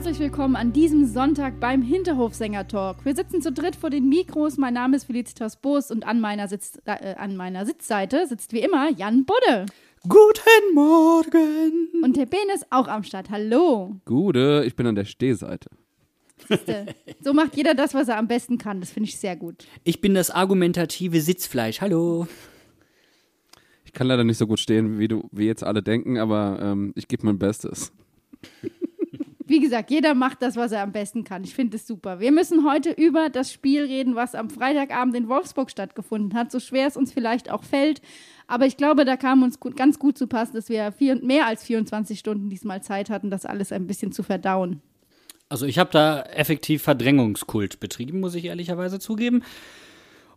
Herzlich willkommen an diesem Sonntag beim Hinterhofsänger-Talk. Wir sitzen zu dritt vor den Mikros. Mein Name ist Felicitas Boos und an meiner, Sitz, äh, an meiner Sitzseite sitzt wie immer Jan Budde. Guten Morgen. Und der Ben ist auch am Start. Hallo. Gute, ich bin an der Stehseite. Siehste, So macht jeder das, was er am besten kann. Das finde ich sehr gut. Ich bin das argumentative Sitzfleisch. Hallo. Ich kann leider nicht so gut stehen, wie du, wie jetzt alle denken, aber ähm, ich gebe mein Bestes. Wie gesagt, jeder macht das, was er am besten kann. Ich finde es super. Wir müssen heute über das Spiel reden, was am Freitagabend in Wolfsburg stattgefunden hat. So schwer es uns vielleicht auch fällt. Aber ich glaube, da kam uns gut, ganz gut zu passen, dass wir vier, mehr als 24 Stunden diesmal Zeit hatten, das alles ein bisschen zu verdauen. Also ich habe da effektiv Verdrängungskult betrieben, muss ich ehrlicherweise zugeben.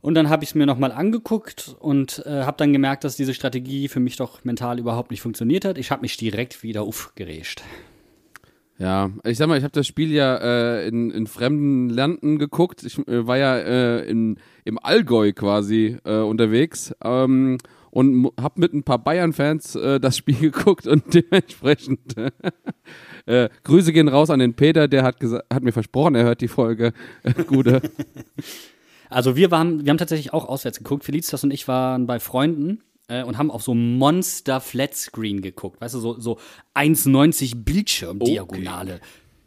Und dann habe ich es mir nochmal angeguckt und äh, habe dann gemerkt, dass diese Strategie für mich doch mental überhaupt nicht funktioniert hat. Ich habe mich direkt wieder aufgerescht. Ja, ich sag mal, ich habe das Spiel ja äh, in, in fremden Landen geguckt. Ich äh, war ja äh, in, im Allgäu quasi äh, unterwegs ähm, und habe mit ein paar Bayern-Fans äh, das Spiel geguckt und dementsprechend äh, Grüße gehen raus an den Peter, der hat, hat mir versprochen, er hört die Folge. Gute. Also wir waren, wir haben tatsächlich auch auswärts geguckt. Felicitas und ich waren bei Freunden äh, und haben auf so Monster Flatscreen geguckt. Weißt du, so, so 1,90 Bildschirmdiagonale.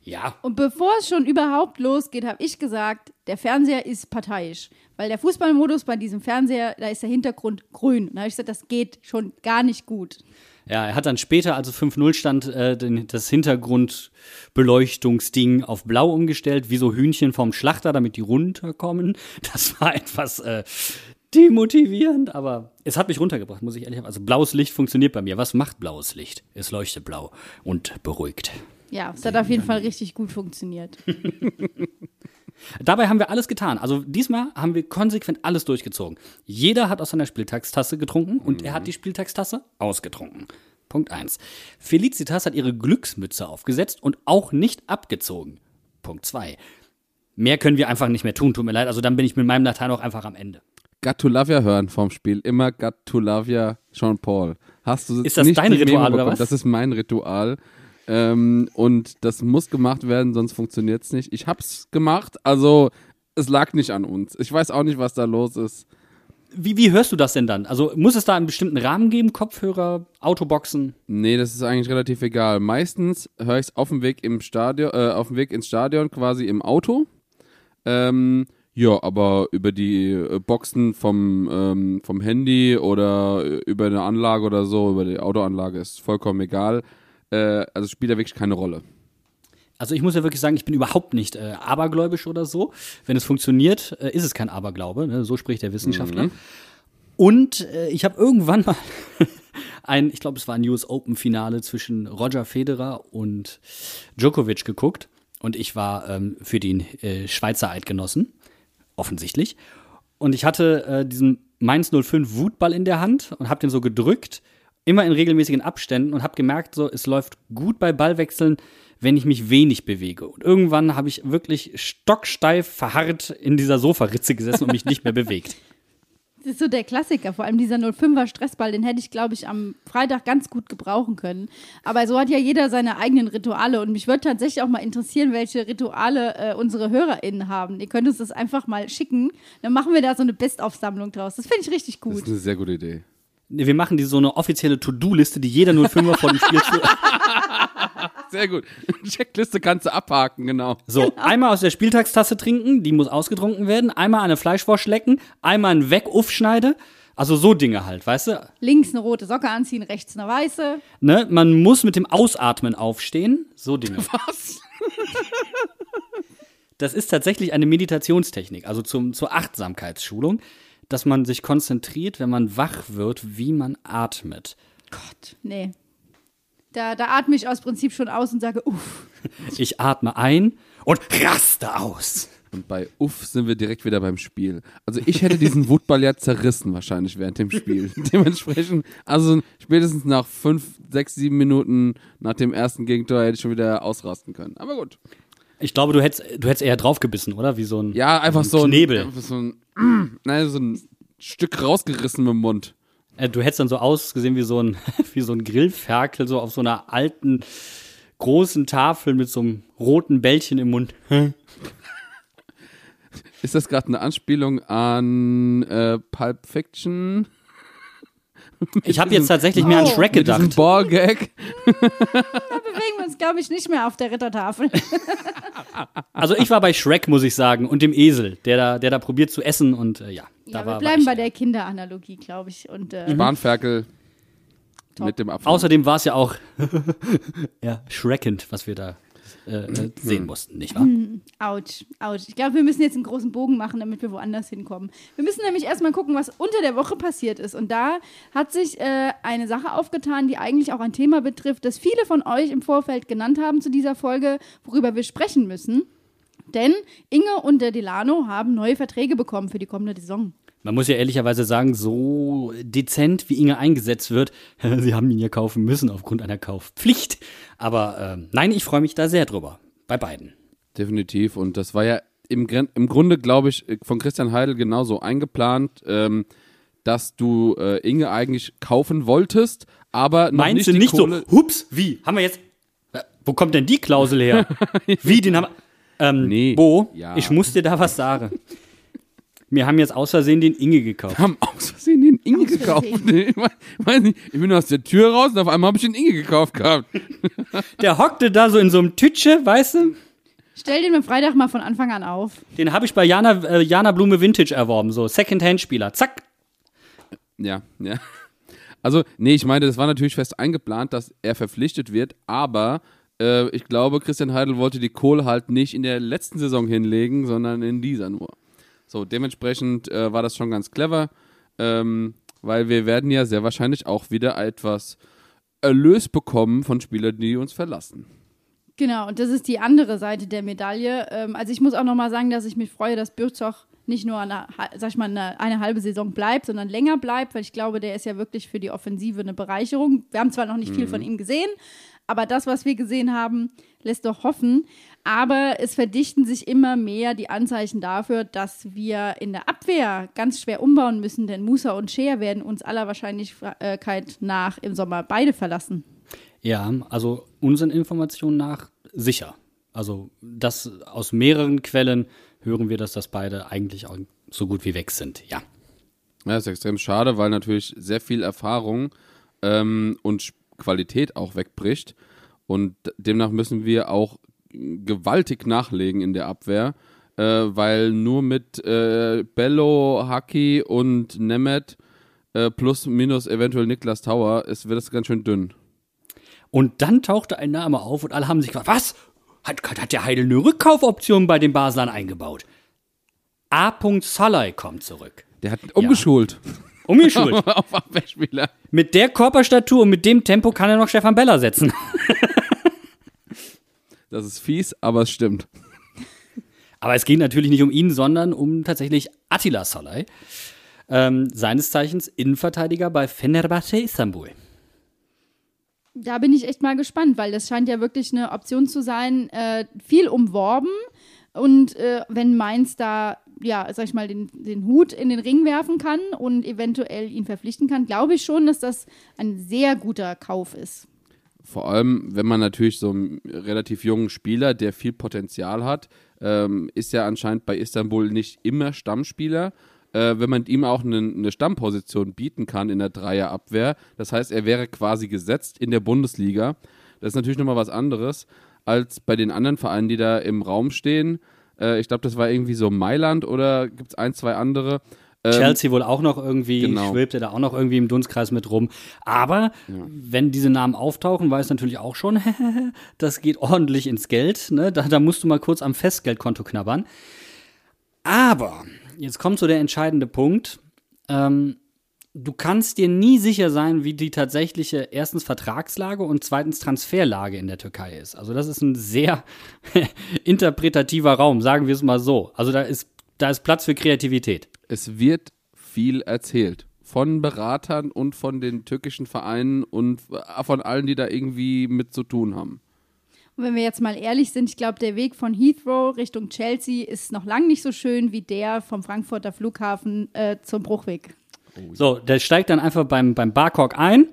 Ja. Und bevor es schon überhaupt losgeht, habe ich gesagt, der Fernseher ist parteiisch. Weil der Fußballmodus bei diesem Fernseher, da ist der Hintergrund grün. Und da habe ich gesagt, das geht schon gar nicht gut. Ja, er hat dann später, als es 5-0 stand, äh, den, das Hintergrundbeleuchtungsding auf blau umgestellt, wie so Hühnchen vom Schlachter, damit die runterkommen. Das war etwas äh, demotivierend, aber es hat mich runtergebracht, muss ich ehrlich sagen. Also blaues Licht funktioniert bei mir. Was macht blaues Licht? Es leuchtet blau und beruhigt. Ja, es hat auf jeden Fall richtig gut funktioniert. Dabei haben wir alles getan. Also diesmal haben wir konsequent alles durchgezogen. Jeder hat aus seiner Spieltagstasse getrunken und er hat die Spieltagstasse ausgetrunken. Punkt 1. Felicitas hat ihre Glücksmütze aufgesetzt und auch nicht abgezogen. Punkt 2. Mehr können wir einfach nicht mehr tun, tut mir leid. Also dann bin ich mit meinem Latein auch einfach am Ende. Gatulavia hören vorm Spiel. Immer Gatulavia Jean Paul. Hast du Ist das nicht dein Ritual, oder was? Das ist mein Ritual. Ähm, und das muss gemacht werden, sonst funktioniert es nicht. Ich hab's gemacht, also es lag nicht an uns. Ich weiß auch nicht, was da los ist. Wie, wie hörst du das denn dann? Also muss es da einen bestimmten Rahmen geben? Kopfhörer, Autoboxen? Nee, das ist eigentlich relativ egal. Meistens höre ich es auf dem Weg im Stadion, äh, auf dem Weg ins Stadion quasi im Auto. Ähm, ja, aber über die äh, Boxen vom, ähm, vom Handy oder äh, über eine Anlage oder so, über die Autoanlage ist vollkommen egal. Äh, also spielt da wirklich keine Rolle. Also ich muss ja wirklich sagen, ich bin überhaupt nicht äh, abergläubisch oder so. Wenn es funktioniert, äh, ist es kein Aberglaube. Ne? So spricht der Wissenschaftler. Und äh, ich habe irgendwann mal ein, ich glaube, es war ein US Open Finale zwischen Roger Federer und Djokovic geguckt. Und ich war ähm, für den Schweizer Eidgenossen, offensichtlich. Und ich hatte äh, diesen Mainz 05 Wutball in der Hand und habe den so gedrückt, immer in regelmäßigen Abständen und habe gemerkt, so es läuft gut bei Ballwechseln, wenn ich mich wenig bewege. Und irgendwann habe ich wirklich stocksteif verharrt in dieser Sofaritze gesessen und mich nicht mehr bewegt. Das ist so der Klassiker, vor allem dieser 05er Stressball, den hätte ich, glaube ich, am Freitag ganz gut gebrauchen können. Aber so hat ja jeder seine eigenen Rituale und mich würde tatsächlich auch mal interessieren, welche Rituale äh, unsere HörerInnen haben. Ihr könnt uns das einfach mal schicken, dann machen wir da so eine Bestaufsammlung draus. Das finde ich richtig Das gut. ist eine sehr gute Idee. Wir machen die so eine offizielle To-Do-Liste, die jeder 05er vor dem Spiel Sehr gut. Checkliste kannst du abhaken, genau. So, einmal aus der Spieltagstasse trinken, die muss ausgetrunken werden, einmal eine Fleischwurst lecken, einmal einen Weg aufschneide. Also so Dinge halt, weißt du? Links eine rote Socke anziehen, rechts eine weiße. Ne? Man muss mit dem Ausatmen aufstehen. So Dinge. Was? Das ist tatsächlich eine Meditationstechnik, also zum, zur Achtsamkeitsschulung. dass man sich konzentriert, wenn man wach wird, wie man atmet. Gott, nee. Da, da atme ich aus Prinzip schon aus und sage, uff. Ich atme ein und raste aus. Und bei Uff sind wir direkt wieder beim Spiel. Also ich hätte diesen Wutball ja zerrissen wahrscheinlich während dem Spiel. Dementsprechend, also spätestens nach fünf, sechs, sieben Minuten nach dem ersten Gegentor hätte ich schon wieder ausrasten können. Aber gut. Ich glaube, du hättest, du hättest eher draufgebissen, oder? Wie so ein, Ja, einfach ein so ein, Knebel. einfach so ein, nein, so ein Stück rausgerissen mit dem Mund. Äh, Du hättest dann so ausgesehen wie so ein, wie so ein Grillferkel, so auf so einer alten, großen Tafel mit so einem roten Bällchen im Mund. Ist das gerade eine Anspielung an äh, Pulp Fiction? Ich habe jetzt tatsächlich mehr an Oh. Shrek Mit gedacht. Ballgag? Da bewegen wir uns, glaube ich, nicht mehr auf der Rittertafel. Also ich war bei Shrek, muss ich sagen, und dem Esel, der da, der da probiert zu essen und äh, ja, da ja, war wir bleiben war bei der Kinderanalogie, glaube ich. Und äh, Bahnferkel mit dem Apfel. Außerdem war es ja auch ja, schreckend, was wir da äh, äh, sehen mussten, nicht wahr? Autsch, ouch. Ich glaube, wir müssen jetzt einen großen Bogen machen, damit wir woanders hinkommen. Wir müssen nämlich erstmal gucken, was unter der Woche passiert ist. Und da hat sich äh, eine Sache aufgetan, die eigentlich auch ein Thema betrifft, das viele von euch im Vorfeld genannt haben zu dieser Folge, worüber wir sprechen müssen. Denn Inge und der Delano haben neue Verträge bekommen für die kommende Saison. Man muss ja ehrlicherweise sagen, so dezent wie Inge eingesetzt wird, sie haben ihn ja kaufen müssen aufgrund einer Kaufpflicht. Aber ähm, nein, ich freue mich da sehr drüber. Bei beiden. Definitiv. Und das war ja im, im Grunde, glaube ich, von Christian Heidel genauso eingeplant, ähm, dass du äh, Inge eigentlich kaufen wolltest, aber noch Meinst nicht du nicht Kohle so, hups, wie? Haben wir jetzt. Äh, wo kommt denn die Klausel her? wie, den haben wir. Ähm, Nee. Bo, Ja. ich muss dir da was sagen. Wir haben jetzt aus Versehen den Inge gekauft. haben aus Versehen den Inge Aus gekauft. Ich weiß- weiß nicht, ich bin aus der Tür raus und auf einmal habe ich den Inge gekauft gehabt. Der hockte da so in so einem Tütsche, weißt du? Stell den am Freitag mal von Anfang an auf. Den habe ich bei Jana, äh, Jana Blume Vintage erworben, so Second-Hand-Spieler. Zack. Ja, ja. Also, nee, ich meine, das war natürlich fest eingeplant, dass er verpflichtet wird, aber äh, ich glaube, Christian Heidel wollte die Kohle halt nicht in der letzten Saison hinlegen, sondern in dieser nur. So, dementsprechend äh, war das schon ganz clever, ähm, weil wir werden ja sehr wahrscheinlich auch wieder etwas Erlös bekommen von Spielern, die uns verlassen. Genau, und das ist die andere Seite der Medaille. Ähm, also ich muss auch noch mal sagen, dass ich mich freue, dass Bürzog nicht nur eine, sag ich mal, eine, eine halbe Saison bleibt, sondern länger bleibt, weil ich glaube, der ist ja wirklich für die Offensive eine Bereicherung. Wir haben zwar noch nicht viel von ihm gesehen, aber das, was wir gesehen haben, lässt doch hoffen. Aber es verdichten sich immer mehr die Anzeichen dafür, dass wir in der Abwehr ganz schwer umbauen müssen, denn Musa und Scheer werden uns aller Wahrscheinlichkeit nach im Sommer beide verlassen. Ja, also unseren Informationen nach sicher. Also das aus mehreren Quellen hören wir, dass das beide eigentlich auch so gut wie weg sind. Ja. Ja, ist extrem schade, weil natürlich sehr viel Erfahrung ähm, und Qualität auch wegbricht. Und demnach müssen wir auch gewaltig nachlegen in der Abwehr, äh, weil nur mit äh, Bello, Haki und Nemeth äh, plus minus eventuell Niklas Tauer ist, wird es ganz schön dünn. Und dann tauchte ein Name auf und alle haben sich gefragt, was? Hat, hat der Heidel eine Rückkaufoption bei den Baslern eingebaut? A. Salai kommt zurück. Der hat umgeschult Umgeschult. auf Abwehrspieler. mit der Körperstatur und mit dem Tempo kann er noch Stefan Beller setzen. Das ist fies, aber es stimmt. Aber es geht natürlich nicht um ihn, sondern um tatsächlich Attila Salai. Ähm, seines Zeichens Innenverteidiger bei Fenerbahce Istanbul. Da bin ich echt mal gespannt, weil das scheint ja wirklich eine Option zu sein, äh, viel umworben. Und äh, wenn Mainz da, ja, sag ich mal, den, den Hut in den Ring werfen kann und eventuell ihn verpflichten kann, glaube ich schon, dass das ein sehr guter Kauf ist. Vor allem, wenn man natürlich so einen relativ jungen Spieler, der viel Potenzial hat, ähm, ist ja anscheinend bei Istanbul nicht immer Stammspieler. Äh, wenn man ihm auch eine, eine Stammposition bieten kann in der Dreierabwehr, das heißt, er wäre quasi gesetzt in der Bundesliga. Das ist natürlich nochmal was anderes als bei den anderen Vereinen, die da im Raum stehen. Äh, ich glaube, das war irgendwie so Mailand oder gibt es ein, zwei andere. Ähm, Chelsea wohl auch noch irgendwie, genau. schwebte da auch noch irgendwie im Dunstkreis mit rum. Aber wenn diese Namen auftauchen, weiß natürlich auch schon, das geht ordentlich ins Geld. Ne? Da, da musst du mal kurz am Festgeldkonto knabbern. Aber jetzt kommt so der entscheidende Punkt. ähm, du kannst dir nie sicher sein, wie die tatsächliche erstens Vertragslage und zweitens Transferlage in der Türkei ist. Also das ist ein sehr interpretativer Raum, sagen wir es mal so. Also da ist, da ist Platz für Kreativität. Es wird viel erzählt. Von Beratern und von den türkischen Vereinen und äh, von allen, die da irgendwie mit zu tun haben. Und wenn wir jetzt mal ehrlich sind, ich glaube, der Weg von Heathrow Richtung Chelsea ist noch lang nicht so schön wie der vom Frankfurter Flughafen äh, zum Bruchweg. So, der steigt dann einfach beim, beim Barcock ein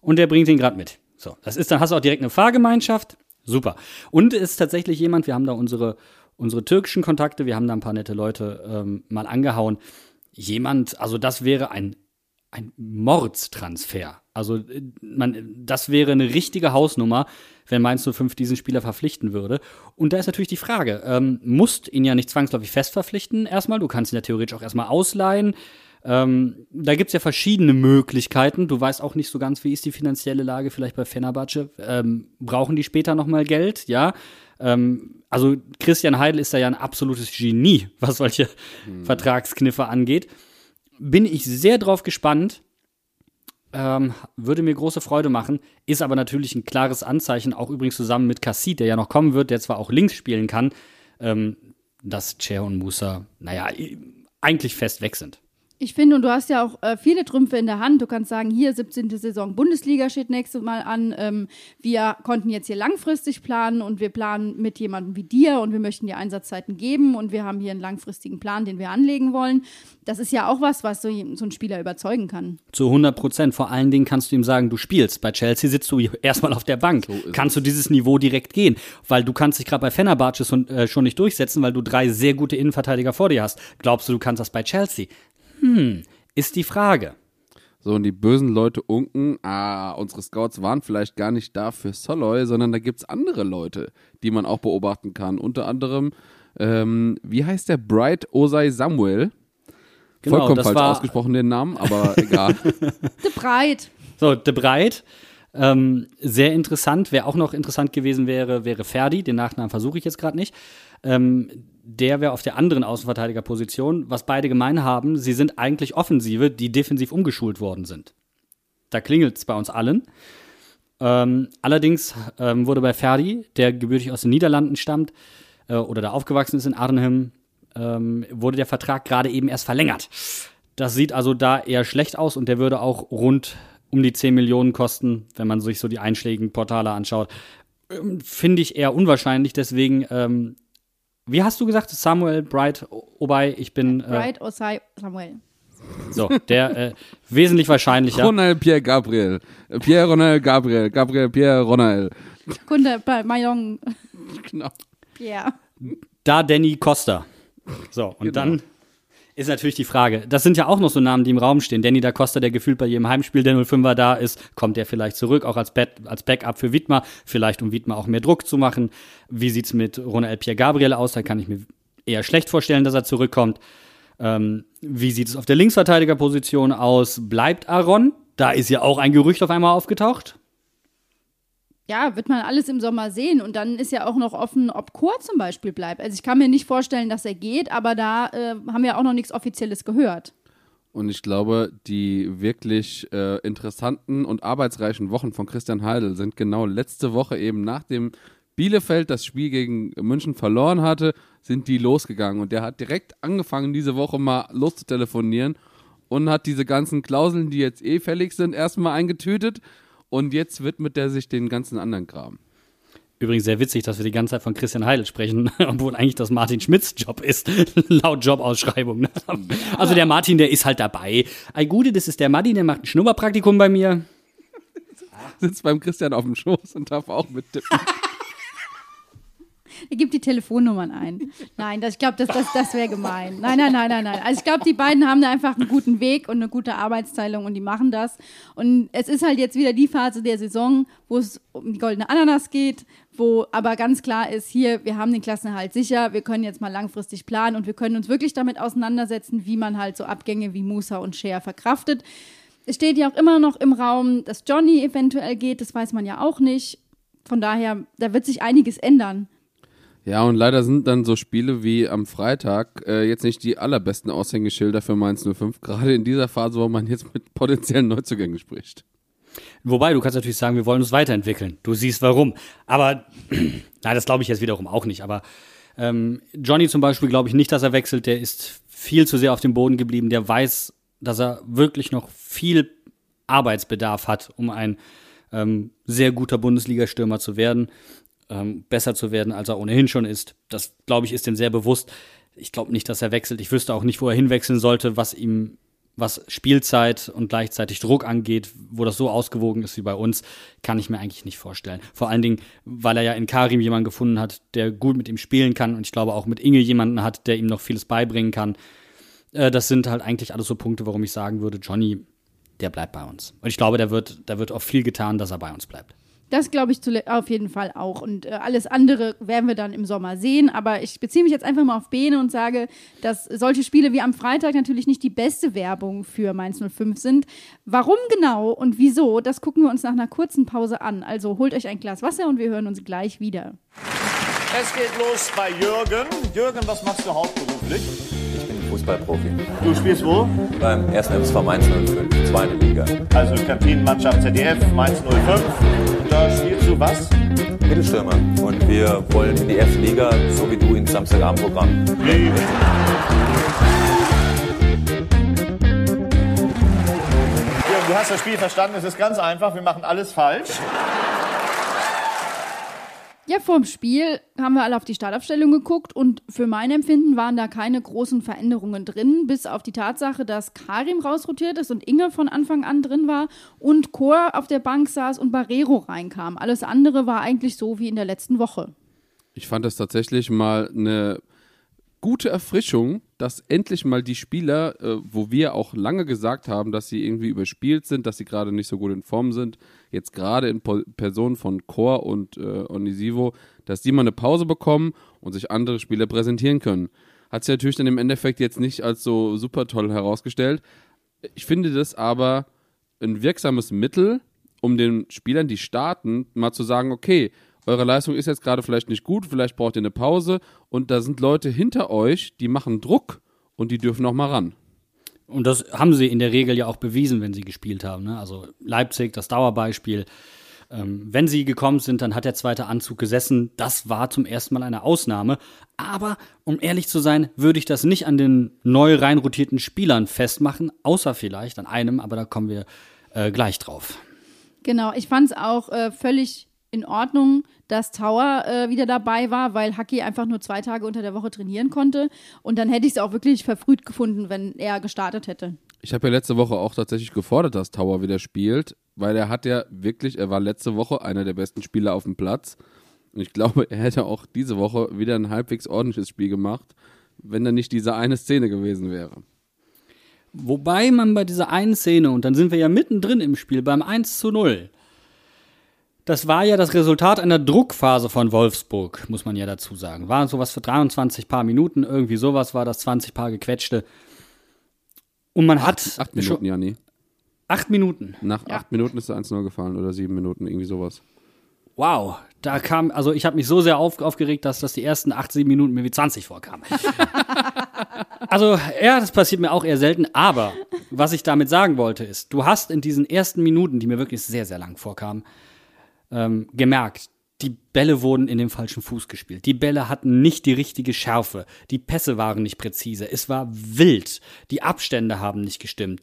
und der bringt ihn gerade mit. So, das ist dann, hast du auch direkt eine Fahrgemeinschaft. Super. Und es ist tatsächlich jemand, wir haben da unsere, unsere türkischen Kontakte, wir haben da ein paar nette Leute ähm, mal angehauen. Jemand, also das wäre ein, ein Mordstransfer. Also äh, man, das wäre eine richtige Hausnummer, wenn Mainz 05 diesen Spieler verpflichten würde. Und da ist natürlich die Frage, ähm, musst ihn ja nicht zwangsläufig fest verpflichten erstmal, du kannst ihn ja theoretisch auch erstmal ausleihen. Ähm, da gibt's ja verschiedene Möglichkeiten. Du weißt auch nicht so ganz, wie ist die finanzielle Lage vielleicht bei Fenerbahce. Ähm, brauchen die später nochmal Geld? Ja. Ähm, also Christian Heidel ist da ja ein absolutes Genie, was solche Vertragskniffe angeht. Bin ich sehr drauf gespannt. Ähm, würde mir große Freude machen. Ist aber natürlich ein klares Anzeichen, auch übrigens zusammen mit Cassid, der ja noch kommen wird, der zwar auch links spielen kann, ähm, dass Cher und Musa, naja, eigentlich fest weg sind. Ich finde, und du hast ja auch äh, viele Trümpfe in der Hand. Du kannst sagen, hier 17. Saison Bundesliga steht nächstes Mal an. Ähm, wir konnten jetzt hier langfristig planen und wir planen mit jemandem wie dir und wir möchten dir Einsatzzeiten geben und wir haben hier einen langfristigen Plan, den wir anlegen wollen. Das ist ja auch was, was so, so ein Spieler überzeugen kann. Zu 100 Prozent. Vor allen Dingen kannst du ihm sagen, du spielst. Bei Chelsea sitzt du erstmal auf der Bank. ist kannst du dieses Niveau direkt gehen. Weil du kannst dich gerade bei Fenerbahce schon, äh, schon nicht durchsetzen, weil du drei sehr gute Innenverteidiger vor dir hast. Glaubst du, du kannst das bei Chelsea? Hm, ist die Frage. So, und die bösen Leute unken, ah, unsere Scouts waren vielleicht gar nicht da für Soloy, sondern da gibt's andere Leute, die man auch beobachten kann. Unter anderem, ähm, wie heißt der? Bright Osai Samuel. Genau, Vollkommen das falsch war- ausgesprochen, den Namen, aber egal. De Breit. So, De Breit. Ähm, sehr interessant. Wer auch noch interessant gewesen wäre, wäre Ferdi. Den Nachnamen versuche ich jetzt gerade nicht. Ähm, der wäre auf der anderen Außenverteidigerposition. Was beide gemein haben, sie sind eigentlich Offensive, die defensiv umgeschult worden sind. Da klingelt es bei uns allen. Ähm, allerdings ähm, wurde bei Ferdi, der gebürtig aus den Niederlanden stammt äh, oder da aufgewachsen ist in Arnhem, ähm, wurde der Vertrag gerade eben erst verlängert. Das sieht also da eher schlecht aus und der würde auch rund um die 10 Millionen kosten, wenn man sich so die einschlägigen Portale anschaut. Ähm, Finde ich eher unwahrscheinlich, deswegen, ähm, wie hast du gesagt, Samuel Bright Obei, ich bin äh, Breit Osai Samuel. so, der äh, wesentlich wahrscheinlicher. Ronald Pierre Gabriel. Pierre Ronald Gabriel. Gabriel Pierre Ronald. Kunde bei Mayong. Genau. Ja. Da Danny Costa. So, und Genau. dann ist natürlich die Frage, das sind ja auch noch so Namen, die im Raum stehen. Danny da Costa, der gefühlt bei jedem Heimspiel der 05er da ist, kommt der vielleicht zurück, auch als, Back, als Backup für Widmer, vielleicht um Widmer auch mehr Druck zu machen. Wie sieht's mit Ronald Pierre Gabriel aus? Da kann ich mir eher schlecht vorstellen, dass er zurückkommt. Ähm, wie sieht es auf der Linksverteidigerposition aus? Bleibt Aaron? Da ist ja auch ein Gerücht auf einmal aufgetaucht. Ja, wird man alles im Sommer sehen. Und dann ist ja auch noch offen, ob Chor zum Beispiel bleibt. Also ich kann mir nicht vorstellen, dass er geht, aber da äh, haben wir auch noch nichts Offizielles gehört. Und ich glaube, die wirklich äh, interessanten und arbeitsreichen Wochen von Christian Heidel sind genau letzte Woche eben nachdem Bielefeld das Spiel gegen München verloren hatte, sind die losgegangen. Und der hat direkt angefangen, diese Woche mal loszutelefonieren und hat diese ganzen Klauseln, die jetzt eh fällig sind, erstmal eingetütet. Und jetzt widmet er sich den ganzen anderen Kram. Übrigens sehr witzig, dass wir die ganze Zeit von Christian Heidel sprechen, obwohl eigentlich das Martin Schmidts Job ist, laut Jobausschreibung. Ne? Also der Martin, der ist halt dabei. Ei Gute, das ist der Martin, der macht ein Schnupperpraktikum bei mir. Sitzt beim Christian auf dem Schoß und darf auch mittippen. Er gibt die Telefonnummern ein. Nein, das, ich glaube, das, das, das wäre gemein. Nein, nein, nein, nein, nein. Also ich glaube, die beiden haben da einfach einen guten Weg und eine gute Arbeitsteilung und die machen das. Und es ist halt jetzt wieder die Phase der Saison, wo es um die goldene Ananas geht, wo aber ganz klar ist, hier, wir haben den Klassenerhalt sicher, wir können jetzt mal langfristig planen und wir können uns wirklich damit auseinandersetzen, wie man halt so Abgänge wie Musa und Shea verkraftet. Es steht ja auch immer noch im Raum, dass Johnny eventuell geht, das weiß man ja auch nicht. Von daher, da wird sich einiges ändern. Ja, und leider sind dann so Spiele wie am Freitag äh, jetzt nicht die allerbesten Aushängeschilder für Mainz 05, gerade in dieser Phase, wo man jetzt mit potenziellen Neuzugängen spricht. Wobei, du kannst natürlich sagen, wir wollen uns weiterentwickeln. Du siehst warum. Aber, nein, das glaube ich jetzt wiederum auch nicht. Aber ähm, Johnny zum Beispiel glaube ich nicht, dass er wechselt. Der ist viel zu sehr auf dem Boden geblieben. Der weiß, dass er wirklich noch viel Arbeitsbedarf hat, um ein ähm, sehr guter Bundesliga-Stürmer zu werden ähm, besser zu werden, als er ohnehin schon ist. Das, glaube ich, ist ihm sehr bewusst. Ich glaube nicht, dass er wechselt. Ich wüsste auch nicht, wo er hinwechseln sollte, was ihm, was Spielzeit und gleichzeitig Druck angeht, wo das so ausgewogen ist wie bei uns, kann ich mir eigentlich nicht vorstellen. Vor allen Dingen, weil er ja in Karim jemanden gefunden hat, der gut mit ihm spielen kann und ich glaube auch mit Inge jemanden hat, der ihm noch vieles beibringen kann. Äh, das sind halt eigentlich alles so Punkte, warum ich sagen würde, Johnny, der bleibt bei uns. Und ich glaube, da wird, da wird auch viel getan, dass er bei uns bleibt. Das glaube ich auf jeden Fall auch. Und äh, alles andere werden wir dann im Sommer sehen. Aber ich beziehe mich jetzt einfach mal auf Bene und sage, dass solche Spiele wie am Freitag natürlich nicht die beste Werbung für Mainz 05 sind. Warum genau und wieso, das gucken wir uns nach einer kurzen Pause an. Also holt euch ein Glas Wasser und wir hören uns gleich wieder. Es geht los bei Jürgen. Jürgen, was machst du hauptberuflich? Fußballprofi. Du spielst wo? Beim 1. FSV Mainz 05, zweite Liga. Also Kantinenmannschaft ZDF, Mainz 05. Da spielst du was? Mittelstürmer. Und wir wollen in die erste Liga, so wie du ins Samstagabendprogramm. Jürgen, du hast das Spiel verstanden. Es ist ganz einfach. Wir machen alles falsch. Ja, vorm Spiel haben wir alle auf die Startaufstellung geguckt und für mein Empfinden waren da keine großen Veränderungen drin, bis auf die Tatsache, dass Karim rausrotiert ist und Inge von Anfang an drin war und Chor auf der Bank saß und Barrero reinkam. Alles andere war eigentlich so wie in der letzten Woche. Ich fand das tatsächlich mal eine gute Erfrischung, dass endlich mal die Spieler, äh, wo wir auch lange gesagt haben, dass sie irgendwie überspielt sind, dass sie gerade nicht so gut in Form sind, jetzt gerade in po Person von Chor und äh, Onisivo, dass die mal eine Pause bekommen und sich andere Spieler präsentieren können. Hat sich natürlich dann im Endeffekt jetzt nicht als so super toll herausgestellt. Ich finde das aber ein wirksames Mittel, um den Spielern, die starten, mal zu sagen, okay, eure Leistung ist jetzt gerade vielleicht nicht gut, vielleicht braucht ihr eine Pause und da sind Leute hinter euch, die machen Druck und die dürfen auch mal ran. Und das haben sie in der Regel ja auch bewiesen, wenn sie gespielt haben. Ne? Also Leipzig, das Dauerbeispiel. Ähm, wenn sie gekommen sind, dann hat der zweite Anzug gesessen. Das war zum ersten Mal eine Ausnahme. Aber um ehrlich zu sein, würde ich das nicht an den neu reinrotierten Spielern festmachen, außer vielleicht an einem, aber da kommen wir äh, gleich drauf. Genau, ich fand es auch äh, völlig in Ordnung, dass Tower äh, wieder dabei war, weil Haki einfach nur zwei Tage unter der Woche trainieren konnte. Und dann hätte ich es auch wirklich verfrüht gefunden, wenn er gestartet hätte. Ich habe ja letzte Woche auch tatsächlich gefordert, dass Tower wieder spielt, weil er hat ja wirklich, er war letzte Woche einer der besten Spieler auf dem Platz. Und ich glaube, er hätte auch diese Woche wieder ein halbwegs ordentliches Spiel gemacht, wenn da nicht diese eine Szene gewesen wäre. Wobei man bei dieser einen Szene, und dann sind wir ja mittendrin im Spiel, beim 1 zu 0, das war ja das Resultat einer Druckphase von Wolfsburg, muss man ja dazu sagen. War sowas für 23 paar Minuten, irgendwie sowas war das, 20 paar gequetschte. Und man hat. Acht Minuten, Jani. Acht Minuten. Nach Ja. acht Minuten ist der 1-0 gefallen oder sieben Minuten, irgendwie sowas. Wow, da kam, also ich habe mich so sehr auf, aufgeregt, dass das die ersten acht, sieben Minuten mir wie 20 vorkamen. also, ja, das passiert mir auch eher selten, aber was ich damit sagen wollte ist, du hast in diesen ersten Minuten, die mir wirklich sehr, sehr lang vorkamen, ähm, gemerkt, die Bälle wurden in den falschen Fuß gespielt. Die Bälle hatten nicht die richtige Schärfe. Die Pässe waren nicht präzise. Es war wild. Die Abstände haben nicht gestimmt.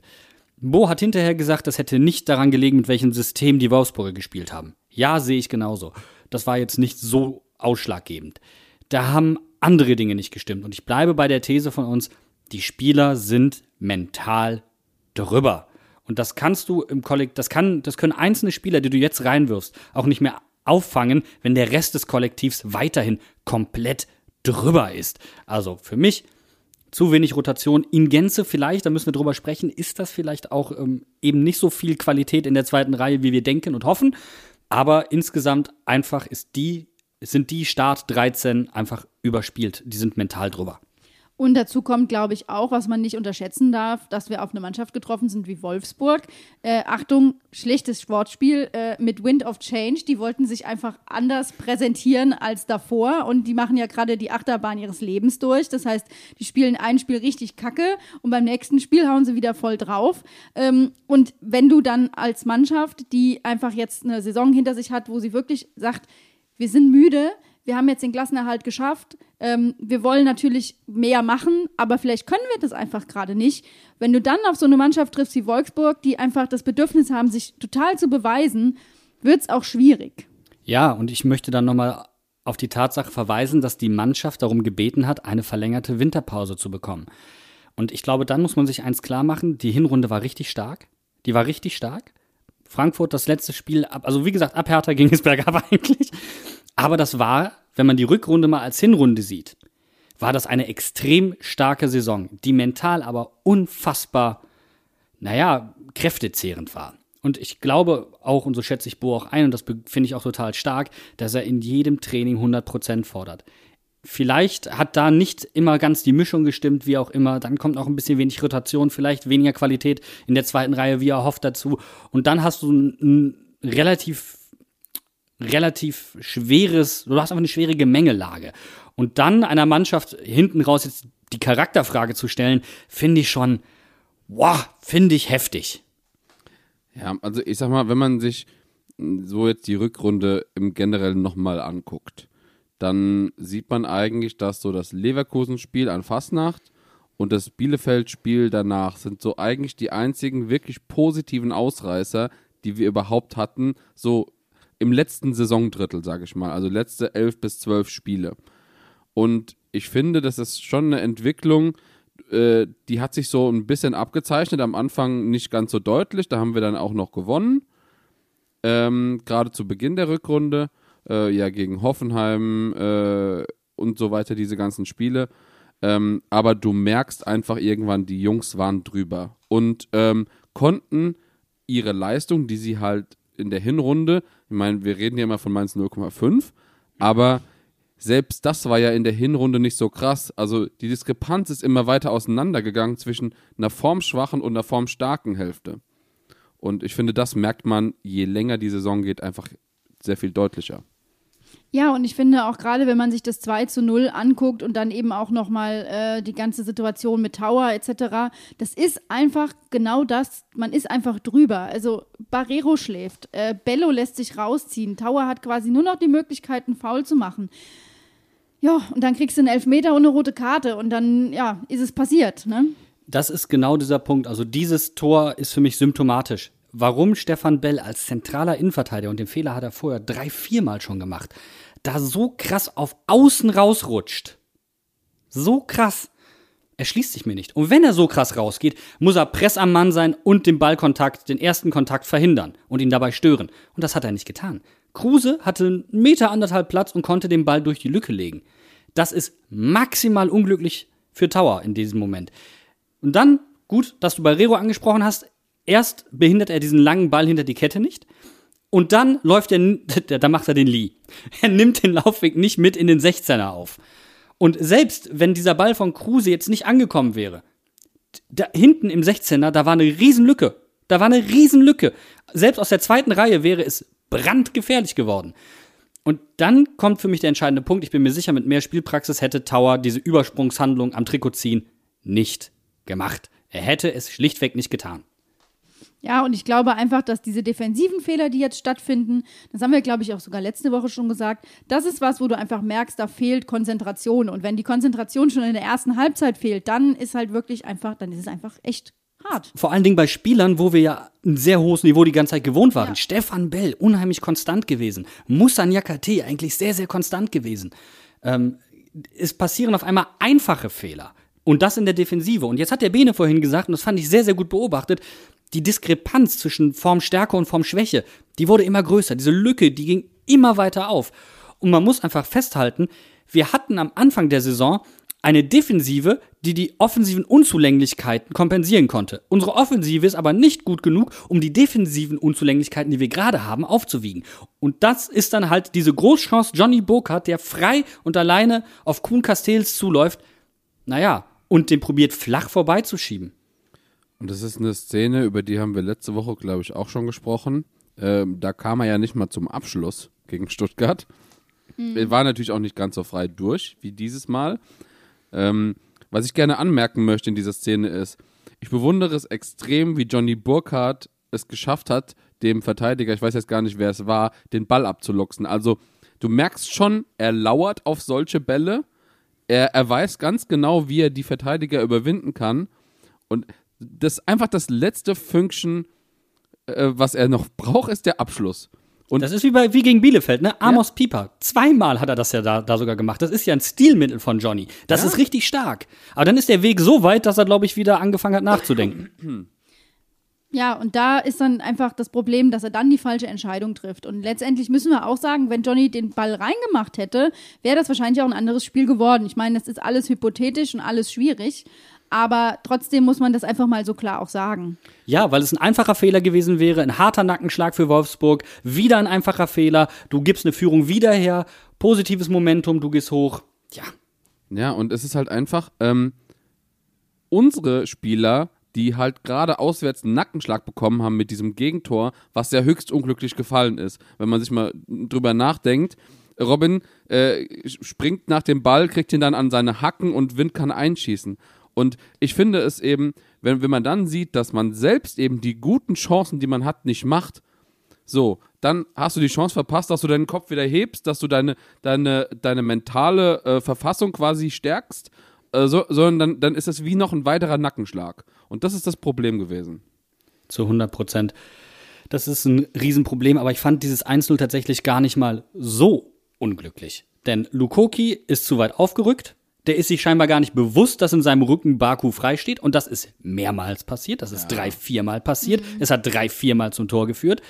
Bo hat hinterher gesagt, das hätte nicht daran gelegen, mit welchem System die Wolfsburger gespielt haben. Ja, sehe ich genauso. Das war jetzt nicht so ausschlaggebend. Da haben andere Dinge nicht gestimmt. Und ich bleibe bei der These von uns, die Spieler sind mental drüber. Und das kannst du im Kollektiv, das kann, das können einzelne Spieler, die du jetzt reinwirfst, auch nicht mehr auffangen, wenn der Rest des Kollektivs weiterhin komplett drüber ist. Also für mich zu wenig Rotation. In Gänze vielleicht, da müssen wir drüber sprechen, ist das vielleicht auch ähm, eben nicht so viel Qualität in der zweiten Reihe, wie wir denken und hoffen. Aber insgesamt einfach ist die, sind die Start 13 einfach überspielt. Die sind mental drüber. Und dazu kommt, glaube ich, auch, was man nicht unterschätzen darf, dass wir auf eine Mannschaft getroffen sind wie Wolfsburg. Äh, Achtung, schlechtes Sportspiel äh, mit Wind of Change. Die wollten sich einfach anders präsentieren als davor und die machen ja gerade die Achterbahn ihres Lebens durch. Das heißt, die spielen ein Spiel richtig kacke und beim nächsten Spiel hauen sie wieder voll drauf. Ähm, und wenn du dann als Mannschaft, die einfach jetzt eine Saison hinter sich hat, wo sie wirklich sagt, wir sind müde, wir haben jetzt den Klassenerhalt geschafft, ähm, wir wollen natürlich mehr machen, aber vielleicht können wir das einfach gerade nicht. Wenn du dann auf so eine Mannschaft triffst wie Wolfsburg, die einfach das Bedürfnis haben, sich total zu beweisen, wird es auch schwierig. Ja, und ich möchte dann nochmal auf die Tatsache verweisen, dass die Mannschaft darum gebeten hat, eine verlängerte Winterpause zu bekommen. Und ich glaube, dann muss man sich eins klar machen, die Hinrunde war richtig stark. Die war richtig stark. Frankfurt das letzte Spiel, also wie gesagt, ab Hertha ging es bergab eigentlich. Aber das war, wenn man die Rückrunde mal als Hinrunde sieht, war das eine extrem starke Saison, die mental aber unfassbar, naja, kräftezehrend war. Und ich glaube auch, und so schätze ich Bo auch ein, und das finde ich auch total stark, dass er in jedem Training 100% fordert. Vielleicht hat da nicht immer ganz die Mischung gestimmt, wie auch immer. Dann kommt noch ein bisschen wenig Rotation, vielleicht weniger Qualität in der zweiten Reihe, wie er hofft dazu. Und dann hast du ein, relativ relativ schweres, du hast einfach eine schwere Gemengelage. Und dann einer Mannschaft hinten raus jetzt die Charakterfrage zu stellen, finde ich schon, wow, finde ich heftig. Ja, also ich sag mal, wenn man sich so jetzt die Rückrunde im Generellen nochmal anguckt, dann sieht man eigentlich, dass so das Leverkusen-Spiel an Fastnacht und das Bielefeld-Spiel danach sind so eigentlich die einzigen wirklich positiven Ausreißer, die wir überhaupt hatten, so im letzten Saisondrittel, sage ich mal, also letzte elf bis zwölf Spiele. Und ich finde, das ist schon eine Entwicklung, äh, die hat sich so ein bisschen abgezeichnet. Am Anfang nicht ganz so deutlich, da haben wir dann auch noch gewonnen. Ähm, Gerade zu Beginn der Rückrunde, äh, ja, gegen Hoffenheim äh, und so weiter, diese ganzen Spiele. Ähm, aber du merkst einfach irgendwann, die Jungs waren drüber und ähm, konnten ihre Leistung, die sie halt in der Hinrunde, ich meine, wir reden hier immer von Mainz 0,5, aber selbst das war ja in der Hinrunde nicht so krass. Also die Diskrepanz ist immer weiter auseinandergegangen zwischen einer formschwachen und einer formstarken Hälfte. Und ich finde, das merkt man, je länger die Saison geht, einfach sehr viel deutlicher. Ja, und ich finde auch gerade, wenn man sich das 2 zu 0 anguckt und dann eben auch nochmal äh, die ganze Situation mit Tower etc., das ist einfach genau das, man ist einfach drüber. Also Barrero schläft, äh, Bello lässt sich rausziehen, Tower hat quasi nur noch die Möglichkeit, einen Foul zu machen. Ja, und dann kriegst du einen Elfmeter und eine rote Karte und dann, ja, ist es passiert, ne? Das ist genau dieser Punkt. Also dieses Tor ist für mich symptomatisch warum Stefan Bell als zentraler Innenverteidiger, und den Fehler hat er vorher drei, viermal schon gemacht, da so krass auf Außen rausrutscht. So krass. Er schließt sich mir nicht. Und wenn er so krass rausgeht, muss er Press am Mann sein und den Ballkontakt, den ersten Kontakt verhindern und ihn dabei stören. Und das hat er nicht getan. Kruse hatte einen Meter anderthalb Platz und konnte den Ball durch die Lücke legen. Das ist maximal unglücklich für Tower in diesem Moment. Und dann, gut, dass du Barrero angesprochen hast, erst behindert er diesen langen Ball hinter die Kette nicht. Und dann läuft er, da macht er den Lee. Er nimmt den Laufweg nicht mit in den 16er auf. Und selbst wenn dieser Ball von Kruse jetzt nicht angekommen wäre, da hinten im 16er, da war eine Riesenlücke. Da war eine Riesenlücke. Selbst aus der zweiten Reihe wäre es brandgefährlich geworden. Und dann kommt für mich der entscheidende Punkt. Ich bin mir sicher, mit mehr Spielpraxis hätte Tower diese Übersprungshandlung am Trikot ziehen nicht gemacht. Er hätte es schlichtweg nicht getan. Ja, und ich glaube einfach, dass diese defensiven Fehler, die jetzt stattfinden, das haben wir, glaube ich, auch sogar letzte Woche schon gesagt, das ist was, wo du einfach merkst, da fehlt Konzentration. Und wenn die Konzentration schon in der ersten Halbzeit fehlt, dann ist halt wirklich einfach, dann ist es einfach echt hart. Vor allen Dingen bei Spielern, wo wir ja ein sehr hohes Niveau die ganze Zeit gewohnt waren. Ja. Stefan Bell, unheimlich konstant gewesen. Musa Nyakate, eigentlich sehr, sehr konstant gewesen. Ähm, es passieren auf einmal einfache Fehler. Und das in der Defensive. Und jetzt hat der Bene vorhin gesagt, und das fand ich sehr, sehr gut beobachtet, die Diskrepanz zwischen Formstärke und Formschwäche, die wurde immer größer. Diese Lücke, die ging immer weiter auf. Und man muss einfach festhalten, wir hatten am Anfang der Saison eine Defensive, die die offensiven Unzulänglichkeiten kompensieren konnte. Unsere Offensive ist aber nicht gut genug, um die defensiven Unzulänglichkeiten, die wir gerade haben, aufzuwiegen. Und das ist dann halt diese Großchance Johnny Burkhardt, der frei und alleine auf Kuhn Castells zuläuft, naja, und den probiert flach vorbeizuschieben. Und das ist eine Szene, über die haben wir letzte Woche, glaube ich, auch schon gesprochen. Ähm, da kam er ja nicht mal zum Abschluss gegen Stuttgart. Er war natürlich auch nicht ganz so frei durch wie dieses Mal. Ähm, was ich gerne anmerken möchte in dieser Szene ist, ich bewundere es extrem, wie Johnny Burkhardt es geschafft hat, dem Verteidiger, ich weiß jetzt gar nicht, wer es war, den Ball abzuluxen. Also du merkst schon, er lauert auf solche Bälle. Er, er weiß ganz genau, wie er die Verteidiger überwinden kann. Und das einfach das letzte Fünkchen, äh, was er noch braucht, ist der Abschluss. Und Das ist wie, bei, wie gegen Bielefeld, ne? Amos Pieper. Zweimal hat er das ja da, da sogar gemacht. Das ist ja ein Stilmittel von Johnny. Das ist richtig stark. Aber dann ist der Weg so weit, dass er, glaube ich, wieder angefangen hat nachzudenken. Ja, und da ist dann einfach das Problem, dass er dann die falsche Entscheidung trifft. Und letztendlich müssen wir auch sagen, wenn Johnny den Ball reingemacht hätte, wäre das wahrscheinlich auch ein anderes Spiel geworden. Ich meine, das ist alles hypothetisch und alles schwierig. Aber trotzdem muss man das einfach mal so klar auch sagen. Ja, weil es ein einfacher Fehler gewesen wäre, ein harter Nackenschlag für Wolfsburg, wieder ein einfacher Fehler, du gibst eine Führung wieder her, positives Momentum, du gehst hoch. Ja, Ja, und es ist halt einfach, ähm, unsere Spieler, die halt gerade auswärts einen Nackenschlag bekommen haben mit diesem Gegentor, was ja höchst unglücklich gefallen ist. Wenn man sich mal drüber nachdenkt, Robin äh, springt nach dem Ball, kriegt ihn dann an seine Hacken und Wind kann einschießen. Und ich finde es eben, wenn, wenn man dann sieht, dass man selbst eben die guten Chancen, die man hat, nicht macht, so, dann hast du die Chance verpasst, dass du deinen Kopf wieder hebst, dass du deine, deine, deine mentale äh, Verfassung quasi stärkst, äh, so, sondern dann, dann ist es wie noch ein weiterer Nackenschlag. Und das ist das Problem gewesen. zu 100 Prozent. Das ist ein Riesenproblem, aber ich fand dieses 1-0 tatsächlich gar nicht mal so unglücklich. Denn Lukoki ist zu weit aufgerückt. Der ist sich scheinbar gar nicht bewusst, dass in seinem Rücken Baku freisteht. Und das ist mehrmals passiert. Das ist drei, viermal passiert. Es hat drei, viermal zum Tor geführt.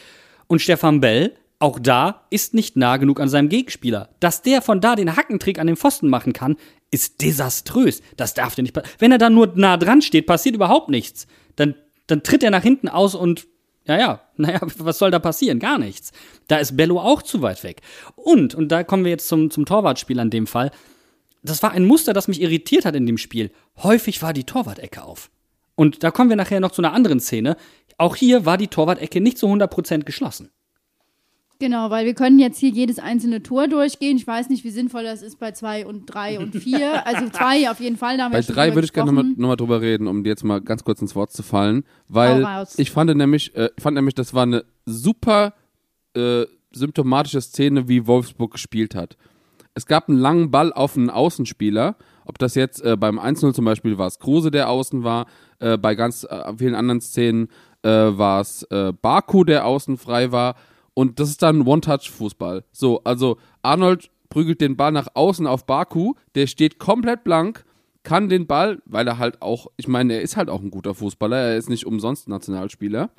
Und Stefan Bell, auch da, ist nicht nah genug an seinem Gegenspieler. Dass der von da den Hackentrick an den Pfosten machen kann, ist desaströs. Das darf der nicht passieren. Wenn er da nur nah dran steht, passiert überhaupt nichts. Dann, dann tritt er nach hinten aus und ja, ja, naja, was soll da passieren? Gar nichts. Da ist Bello auch zu weit weg. Und, und da kommen wir jetzt zum, zum Torwartspiel an dem Fall. Das war ein Muster, das mich irritiert hat in dem Spiel. Häufig war die Torwart-Ecke auf. Und da kommen wir nachher noch zu einer anderen Szene. Auch hier war die Torwart-Ecke nicht zu 100% geschlossen. Genau, weil wir können jetzt hier jedes einzelne Tor durchgehen. Ich weiß nicht, wie sinnvoll das ist bei zwei und drei und vier. Also zwei auf jeden Fall. Da haben wir Bei drei würde ich gerne nochmal noch mal drüber reden, um dir jetzt mal ganz kurz ins Wort zu fallen, weil ich fand nämlich, äh, fand nämlich, das war eine super äh, symptomatische Szene, wie Wolfsburg gespielt hat. Es gab einen langen Ball auf einen Außenspieler, ob das jetzt äh, beim 1-0 zum Beispiel war es Kruse, der außen war, äh, bei ganz äh, vielen anderen Szenen äh, war es äh, Baku, der außen frei war. Und das ist dann One-Touch-Fußball. So, also Arnold prügelt den Ball nach außen auf Baku, der steht komplett blank, kann den Ball, weil er halt auch, ich meine, er ist halt auch ein guter Fußballer, er ist nicht umsonst Nationalspieler,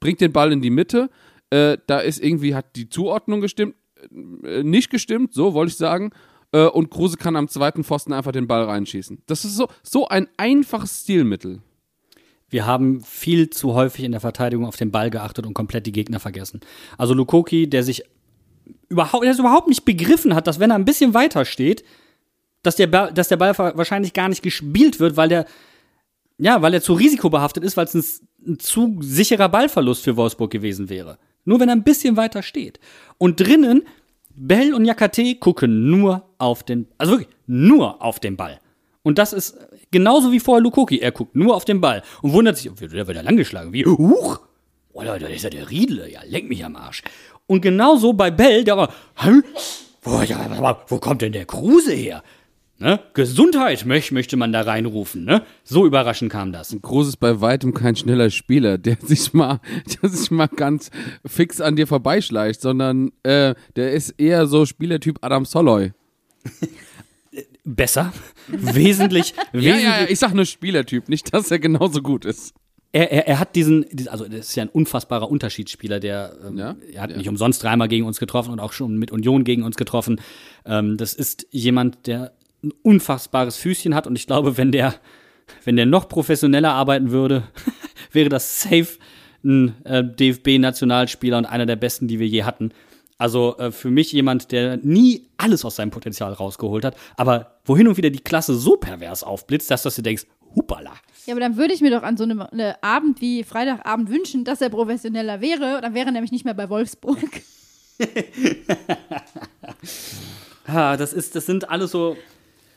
bringt den Ball in die Mitte, äh, da ist irgendwie, hat die Zuordnung gestimmt, nicht gestimmt, so wollte ich sagen, äh, und Kruse kann am zweiten Pfosten einfach den Ball reinschießen. Das ist so, so ein einfaches Stilmittel. Wir haben viel zu häufig in der Verteidigung auf den Ball geachtet und komplett die Gegner vergessen. Also Lukoki, der sich überhaupt, der es überhaupt nicht begriffen hat, dass wenn er ein bisschen weiter steht, dass der, Ball, dass der Ball wahrscheinlich gar nicht gespielt wird, weil der, ja, weil er zu risikobehaftet ist, weil es ein, ein zu sicherer Ballverlust für Wolfsburg gewesen wäre. Nur wenn er ein bisschen weiter steht. Und drinnen, Bell und Jakate gucken nur auf den, also wirklich nur auf den Ball. Und das ist genauso wie vorher Lukoki. Er guckt nur auf den Ball und wundert sich, der wird ja langgeschlagen. Wie, huch, oh Leute, das ist ja der Riedle. Ja, leck mich am Arsch. Und genauso bei Bell, der war? Wo, wo kommt denn der Kruse her? Ne? Gesundheit möch, möchte man da reinrufen, ne? So überraschend kam das. Kruse ist bei weitem kein schneller Spieler, der sich mal, der sich mal ganz fix an dir vorbeischleicht, sondern äh, der ist eher so Spielertyp Adam Soloy. Besser. wesentlich, wesentlich. ja, ja, ich sag nur Spielertyp, nicht, dass er genauso gut ist. Er, er, er hat diesen, diesen- also das ist ja ein unfassbarer Unterschiedsspieler, der ähm, Ja, er hat ja. nicht umsonst dreimal gegen uns getroffen und auch schon mit Union gegen uns getroffen. Ähm, das ist jemand, der ein unfassbares Füßchen hat und ich glaube, wenn der, wenn der noch professioneller arbeiten würde, wäre das safe ein äh, DFB-Nationalspieler und einer der besten, die wir je hatten. Also äh, für mich jemand, der nie alles aus seinem Potenzial rausgeholt hat, aber wohin und wieder die Klasse so pervers aufblitzt, dass, dass du denkst, hupala. Ja, aber dann würde ich mir doch an so einem eine Abend wie Freitagabend wünschen, dass er professioneller wäre. Dann wäre er nämlich nicht mehr bei Wolfsburg. Ja, das ist, das sind alles so,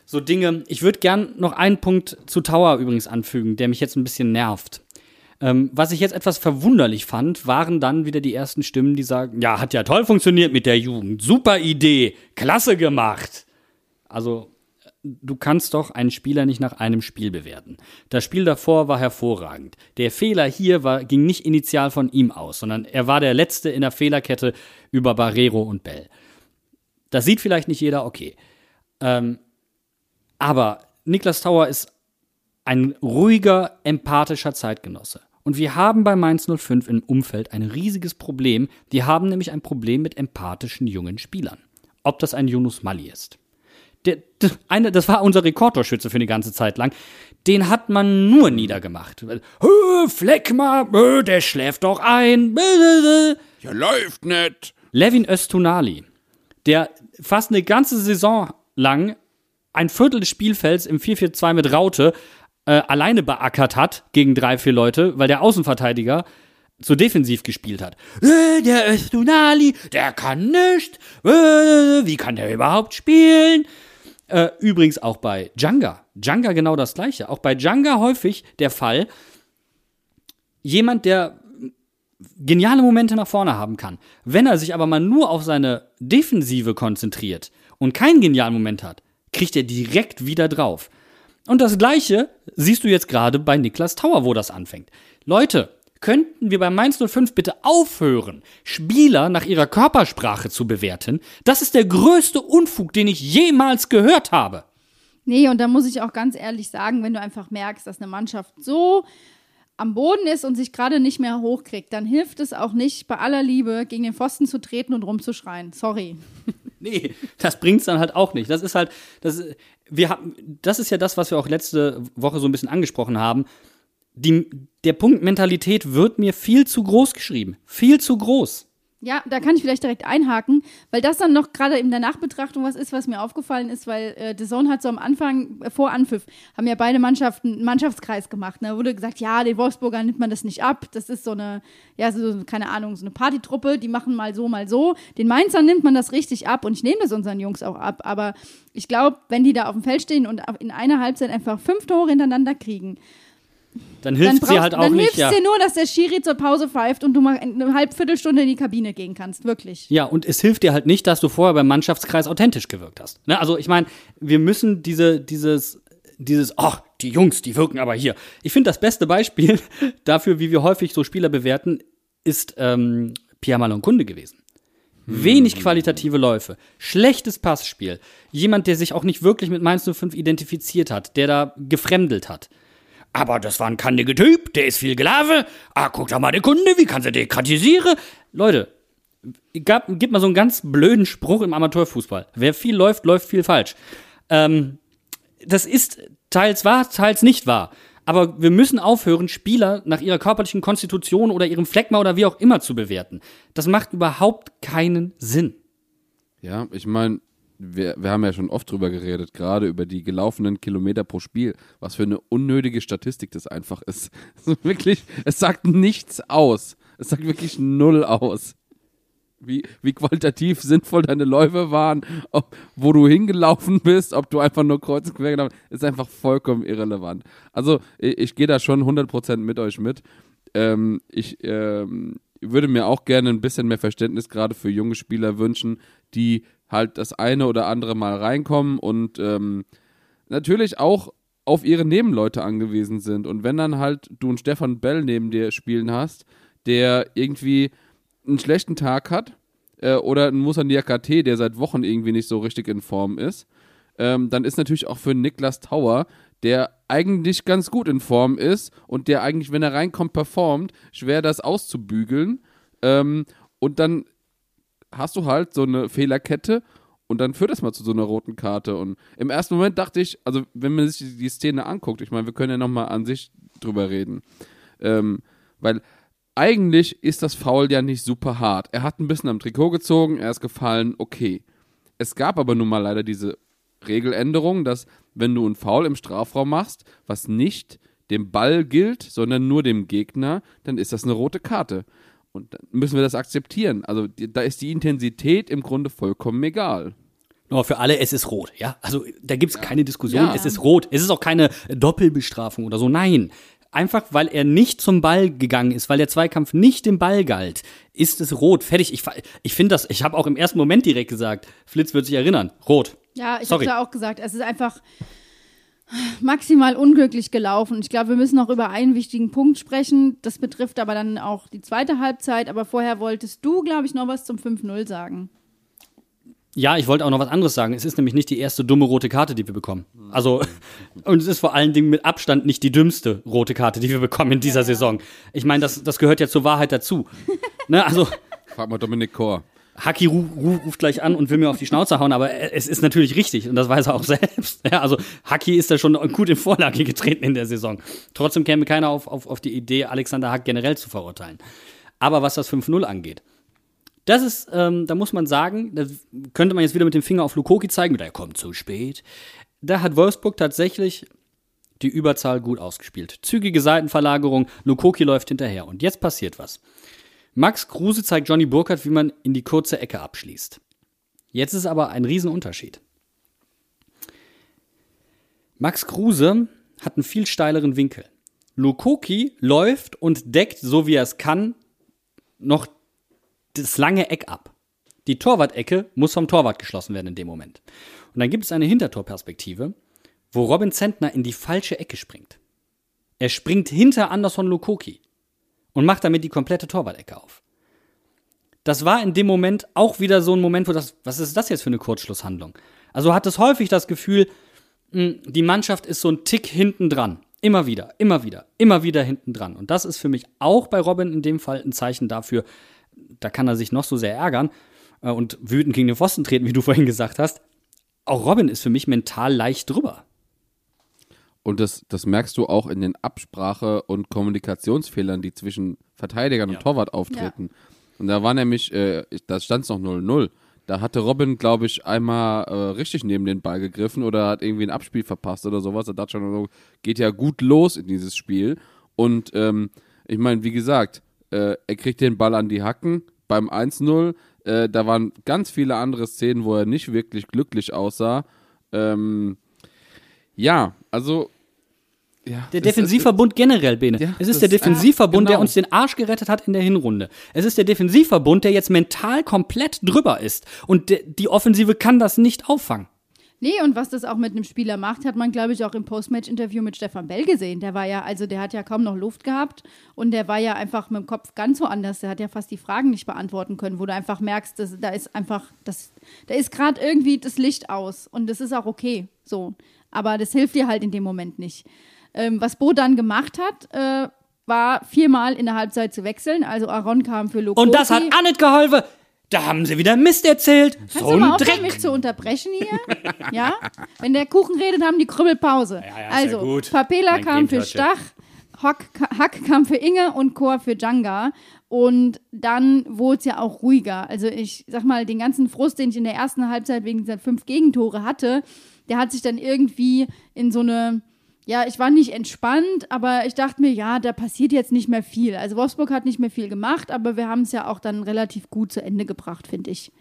so Dinge. Ich würde gern noch einen Punkt zu Tower übrigens anfügen, der mich jetzt ein bisschen nervt. Ähm, was ich jetzt etwas verwunderlich fand, waren dann wieder die ersten Stimmen, die sagen, ja, hat ja toll funktioniert mit der Jugend, super Idee, klasse gemacht. Also, du kannst doch einen Spieler nicht nach einem Spiel bewerten. Das Spiel davor war hervorragend. Der Fehler hier war, ging nicht initial von ihm aus, sondern er war der Letzte in der Fehlerkette über Barrero und Bell. Das sieht vielleicht nicht jeder, okay. Ähm, aber Niklas Tauer ist ein ruhiger, empathischer Zeitgenosse. Und wir haben bei Mainz 05 im Umfeld ein riesiges Problem. Die haben nämlich ein Problem mit empathischen jungen Spielern. Ob das ein Yunus Mali ist. Der, der, eine, das war unser Rekordtorschütze für eine ganze Zeit lang. Den hat man nur niedergemacht. Hö, Fleck mal, hö, der schläft doch ein. Ja, läuft nicht. Levin Östunali, der fast eine ganze Saison lang ein Viertel des Spielfelds im 4-4-2 mit Raute äh, alleine beackert hat gegen drei, vier Leute, weil der Außenverteidiger zu defensiv gespielt hat. Äh, der Östunali, der kann nicht. Äh, wie kann der überhaupt spielen? Äh, übrigens auch bei Djanga. Djanga genau das gleiche. Auch bei Djanga häufig der Fall, jemand, der geniale Momente nach vorne haben kann. Wenn er sich aber mal nur auf seine Defensive konzentriert und keinen genialen Moment hat, kriegt er direkt wieder drauf. Und das gleiche siehst du jetzt gerade bei Niklas Tauer, wo das anfängt. Leute, könnten wir bei Mainz 05 bitte aufhören, Spieler nach ihrer Körpersprache zu bewerten? Das ist der größte Unfug, den ich jemals gehört habe. Nee, und da muss ich auch ganz ehrlich sagen, wenn du einfach merkst, dass eine Mannschaft so am Boden ist und sich gerade nicht mehr hochkriegt, dann hilft es auch nicht, bei aller Liebe gegen den Pfosten zu treten und rumzuschreien. Sorry. Nee, das bringt's dann halt auch nicht. Das ist halt, das, wir haben, das ist ja das, was wir auch letzte Woche so ein bisschen angesprochen haben. Die, der Punkt Mentalität wird mir viel zu groß geschrieben. Viel zu groß. Ja, da kann ich vielleicht direkt einhaken, weil das dann noch gerade in der Nachbetrachtung was ist, was mir aufgefallen ist, weil äh, The Zone hat so am Anfang, äh, vor Anpfiff, haben ja beide Mannschaften einen Mannschaftskreis gemacht. Ne? Da wurde gesagt, ja, den Wolfsburger nimmt man das nicht ab. Das ist so eine, ja, so, keine Ahnung, so eine Partytruppe, die machen mal so, mal so. Den Mainzern nimmt man das richtig ab und ich nehme das unseren Jungs auch ab. Aber ich glaube, wenn die da auf dem Feld stehen und in einer Halbzeit einfach fünf Tore hintereinander kriegen, Dann hilft dann sie halt auch dann nicht. hilft Ja. dir nur, dass der Schiri zur Pause pfeift und du mal eine halbe Viertelstunde in die Kabine gehen kannst. Wirklich. Ja, und es hilft dir halt nicht, dass du vorher beim Mannschaftskreis authentisch gewirkt hast. Ne? Also ich meine, wir müssen diese, dieses, dieses, ach, die Jungs, die wirken aber hier. Ich finde, das beste Beispiel dafür, wie wir häufig so Spieler bewerten, ist ähm, Pierre Malon Kunde gewesen. Wenig qualitative Läufe, schlechtes Passspiel, jemand, der sich auch nicht wirklich mit Mainz 05 identifiziert hat, der da gefremdelt hat. Aber das war ein kandiger Typ, der ist viel Gelave. Ah, guck doch mal den Kunde, wie kann sie dekratisiere? Leute, gab, gib mal so einen ganz blöden Spruch im Amateurfußball. Wer viel läuft, läuft viel falsch. Ähm, das ist teils wahr, teils nicht wahr. Aber wir müssen aufhören, Spieler nach ihrer körperlichen Konstitution oder ihrem Fleckma oder wie auch immer zu bewerten. Das macht überhaupt keinen Sinn. Ja, ich meine, wir, wir haben ja schon oft drüber geredet, gerade über die gelaufenen Kilometer pro Spiel, was für eine unnötige Statistik das einfach ist. Also wirklich, es sagt nichts aus. Es sagt wirklich null aus. Wie, wie qualitativ sinnvoll deine Läufe waren, ob, wo du hingelaufen bist, ob du einfach nur kreuz und quer gelaufen bist, ist einfach vollkommen irrelevant. Also, ich, ich gehe da schon 100% mit euch mit. Ähm, ich ähm, würde mir auch gerne ein bisschen mehr Verständnis gerade für junge Spieler wünschen, die halt das eine oder andere Mal reinkommen und ähm, natürlich auch auf ihre Nebenleute angewiesen sind. Und wenn dann halt du einen Stefan Bell neben dir spielen hast, der irgendwie einen schlechten Tag hat, äh, oder einen Musa Niakate, der seit Wochen irgendwie nicht so richtig in Form ist, ähm, dann ist natürlich auch für Niklas Tauer, der eigentlich ganz gut in Form ist und der eigentlich, wenn er reinkommt, performt, schwer das auszubügeln. Ähm, und dann hast du halt so eine Fehlerkette und dann führt das mal zu so einer roten Karte. Und im ersten Moment dachte ich, also wenn man sich die- Szene anguckt, ich meine, wir können ja nochmal an sich drüber reden, ähm, weil eigentlich ist das Foul ja nicht super hart. Er hat ein bisschen am Trikot gezogen, er ist gefallen, okay. Es gab aber nun mal leider diese Regeländerung, dass wenn du ein Foul im Strafraum machst, was nicht dem Ball gilt, sondern nur dem Gegner, dann ist das eine rote Karte. Und dann müssen wir das akzeptieren. Also die, da ist die Intensität im Grunde vollkommen egal. Aber für alle, es ist rot, ja. Also da gibt's keine Diskussion, Ja. es ist rot. Es ist auch keine Doppelbestrafung oder so. Nein. Einfach weil er nicht zum Ball gegangen ist, weil der Zweikampf nicht dem Ball galt, ist es rot. Fertig. Ich, ich finde das, ich habe auch im ersten Moment direkt gesagt, Flitz wird sich erinnern. Rot. Ja, ich habe ja auch gesagt, es ist einfach maximal unglücklich gelaufen. Ich glaube, wir müssen noch über einen wichtigen Punkt sprechen. Das betrifft aber dann auch die zweite Halbzeit. Aber vorher wolltest du, glaube ich, noch was zum 5-0 sagen. Ja, ich wollte auch noch was anderes sagen. Es ist nämlich nicht die erste dumme rote Karte, die wir bekommen. Also, und es ist vor allen Dingen mit Abstand nicht die dümmste rote Karte, die wir bekommen in dieser Saison. Ich meine, das, das gehört ja zur Wahrheit dazu. ne, also, Frag mal Dominik Kor. Haki ru ru ruft gleich an und will mir auf die Schnauze hauen, aber es ist natürlich richtig und das weiß er auch selbst. Ja, also Haki ist da schon gut in Vorlage getreten in der Saison. Trotzdem käme keiner auf, auf, auf die Idee, Alexander Hack generell zu verurteilen. Aber was das 5-0 angeht, das ist, ähm, da muss man sagen, da könnte man jetzt wieder mit dem Finger auf Lukoki zeigen, der kommt zu spät. Da hat Wolfsburg tatsächlich die Überzahl gut ausgespielt. Zügige Seitenverlagerung, Lukoki läuft hinterher. Und jetzt passiert was. Max Kruse zeigt Johnny Burkhardt, wie man in die kurze Ecke abschließt. Jetzt ist aber ein Riesenunterschied. Max Kruse hat einen viel steileren Winkel. Lukoki läuft und deckt, so wie er es kann, noch das lange Eck ab. Die Torwart-Ecke muss vom Torwart geschlossen werden in dem Moment. Und dann gibt es eine Hintertorperspektive, wo Robin Zentner in die falsche Ecke springt. Er springt hinter Anderson Lukoki und macht damit die komplette Torwart-Ecke auf. Das war in dem Moment auch wieder so ein Moment, wo das, was ist das jetzt für eine Kurzschlusshandlung? Also hat es häufig das Gefühl, mh, die Mannschaft ist so ein Tick hinten dran. Immer wieder, immer wieder, immer wieder hinten dran. Und das ist für mich auch bei Robin in dem Fall ein Zeichen dafür, da kann er sich noch so sehr ärgern äh, und wütend gegen den Pfosten treten, wie du vorhin gesagt hast. Auch Robin ist für mich mental leicht drüber. Und das, das merkst du auch in den Absprache- und Kommunikationsfehlern, die zwischen Verteidigern und Torwart auftreten. Und da war nämlich, äh, da stand es noch 0-0. Da hatte Robin, glaube ich, einmal äh, richtig neben den Ball gegriffen oder hat irgendwie ein Abspiel verpasst oder sowas. Da dachte schon, so, geht ja gut los in dieses Spiel. Und ähm, ich meine, wie gesagt, äh, er kriegt den Ball an die Hacken beim 1-0. Äh, da waren ganz viele andere Szenen, wo er nicht wirklich glücklich aussah. Ähm, ja, also. Ja, Der Defensivverbund generell, Bene. Ja, es ist der Defensivverbund, ah, der genau. uns den Arsch gerettet hat in der Hinrunde. Es ist der Defensivverbund, der jetzt mental komplett drüber ist. Und de- die Offensive kann das nicht auffangen. Nee, und was das auch mit einem Spieler macht, hat man, glaube ich, auch im Postmatch-Interview mit Stefan Bell gesehen. Der war ja, also der hat ja kaum noch Luft gehabt und der war ja einfach mit dem Kopf ganz woanders. Der hat ja fast die Fragen nicht beantworten können, wo du einfach merkst, dass, da ist einfach, das, da ist gerade irgendwie das Licht aus und das ist auch okay. So. Aber das hilft dir halt in dem Moment nicht. Ähm, was Bo dann gemacht hat, äh, war viermal in der Halbzeit zu wechseln. Also Aaron kam für Lokoki. Und das hat nicht geholfen. Da haben sie wieder Mist erzählt. Kannst so du mal ein Dreck. mich zu unterbrechen hier? ja? Wenn der Kuchen redet, haben die Krüppelpause. ja, ja also, gut. Papela Mein kam für. Stach, Hock, Hack kam für Inge und Chor für Djanga. Und dann wurde es ja auch ruhiger. Also ich sag mal, den ganzen Frust, den ich in der ersten Halbzeit wegen dieser fünf Gegentore hatte, der hat sich dann irgendwie in so eine, ja, ich war nicht entspannt, aber ich dachte mir, ja, da passiert jetzt nicht mehr viel. Also Wolfsburg hat nicht mehr viel gemacht, aber wir haben es ja auch dann relativ gut zu Ende gebracht, finde ich.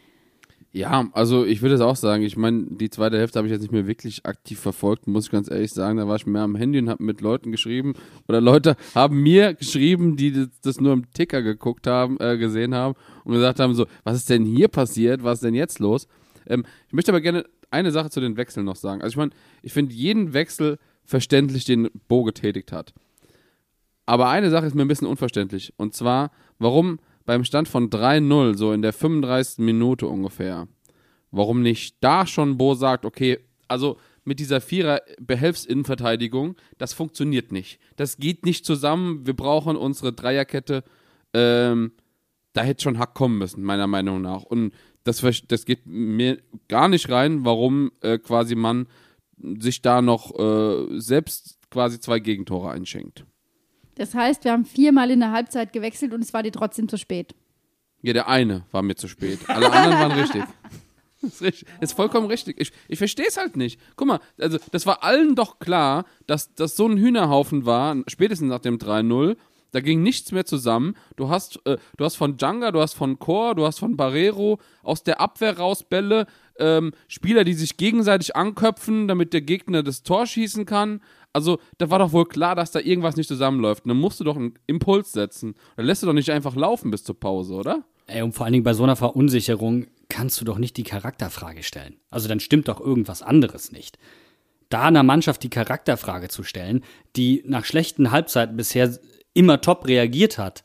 Ja, also ich würde es auch sagen. Ich meine, die zweite Hälfte habe ich jetzt nicht mehr wirklich aktiv verfolgt, muss ich ganz ehrlich sagen. Da war ich mehr am Handy und habe mit Leuten geschrieben. Oder Leute haben mir geschrieben, die das, nur im Ticker geguckt haben, äh, gesehen haben und gesagt haben: so, was ist denn hier passiert? Was ist denn jetzt los? Ähm, ich möchte aber gerne eine Sache zu den Wechseln noch sagen. Also ich meine, ich finde jeden Wechsel verständlich, den Bo getätigt hat. Aber eine Sache ist mir ein bisschen unverständlich. Und zwar, warum beim Stand von 3-0, so in der 35. Minute ungefähr, warum nicht da schon Bo sagt, okay, also mit dieser Vierer-Behelfsinnenverteidigung, das funktioniert nicht. Das geht nicht zusammen. Wir brauchen unsere Dreierkette. Ähm, da hätte schon Hack kommen müssen, meiner Meinung nach. Und das, das geht mir gar nicht rein, warum äh, quasi man sich da noch äh, selbst quasi zwei Gegentore einschenkt. Das heißt, wir haben viermal in der Halbzeit gewechselt und es war dir trotzdem zu spät. Ja, der eine war mir zu spät. Alle anderen waren richtig. Das ist, richtig. ist vollkommen richtig. Ich, ich verstehe es halt nicht. Guck mal, also das war allen doch klar, dass das so ein Hühnerhaufen war, spätestens nach dem 3-0. Da ging nichts mehr zusammen. Du hast, äh, du hast von Djanga, du hast von Chor, du hast von Barrero aus der Abwehr raus Bälle, ähm, Spieler, die sich gegenseitig anköpfen, damit der Gegner das Tor schießen kann. Also, da war doch wohl klar, dass da irgendwas nicht zusammenläuft. Und dann musst du doch einen Impuls setzen. Dann lässt du doch nicht einfach laufen bis zur Pause, oder? Ey, und vor allen Dingen bei so einer Verunsicherung kannst du doch nicht die Charakterfrage stellen. Also dann stimmt doch irgendwas anderes nicht. Da einer Mannschaft die Charakterfrage zu stellen, die nach schlechten Halbzeiten bisher immer top reagiert hat,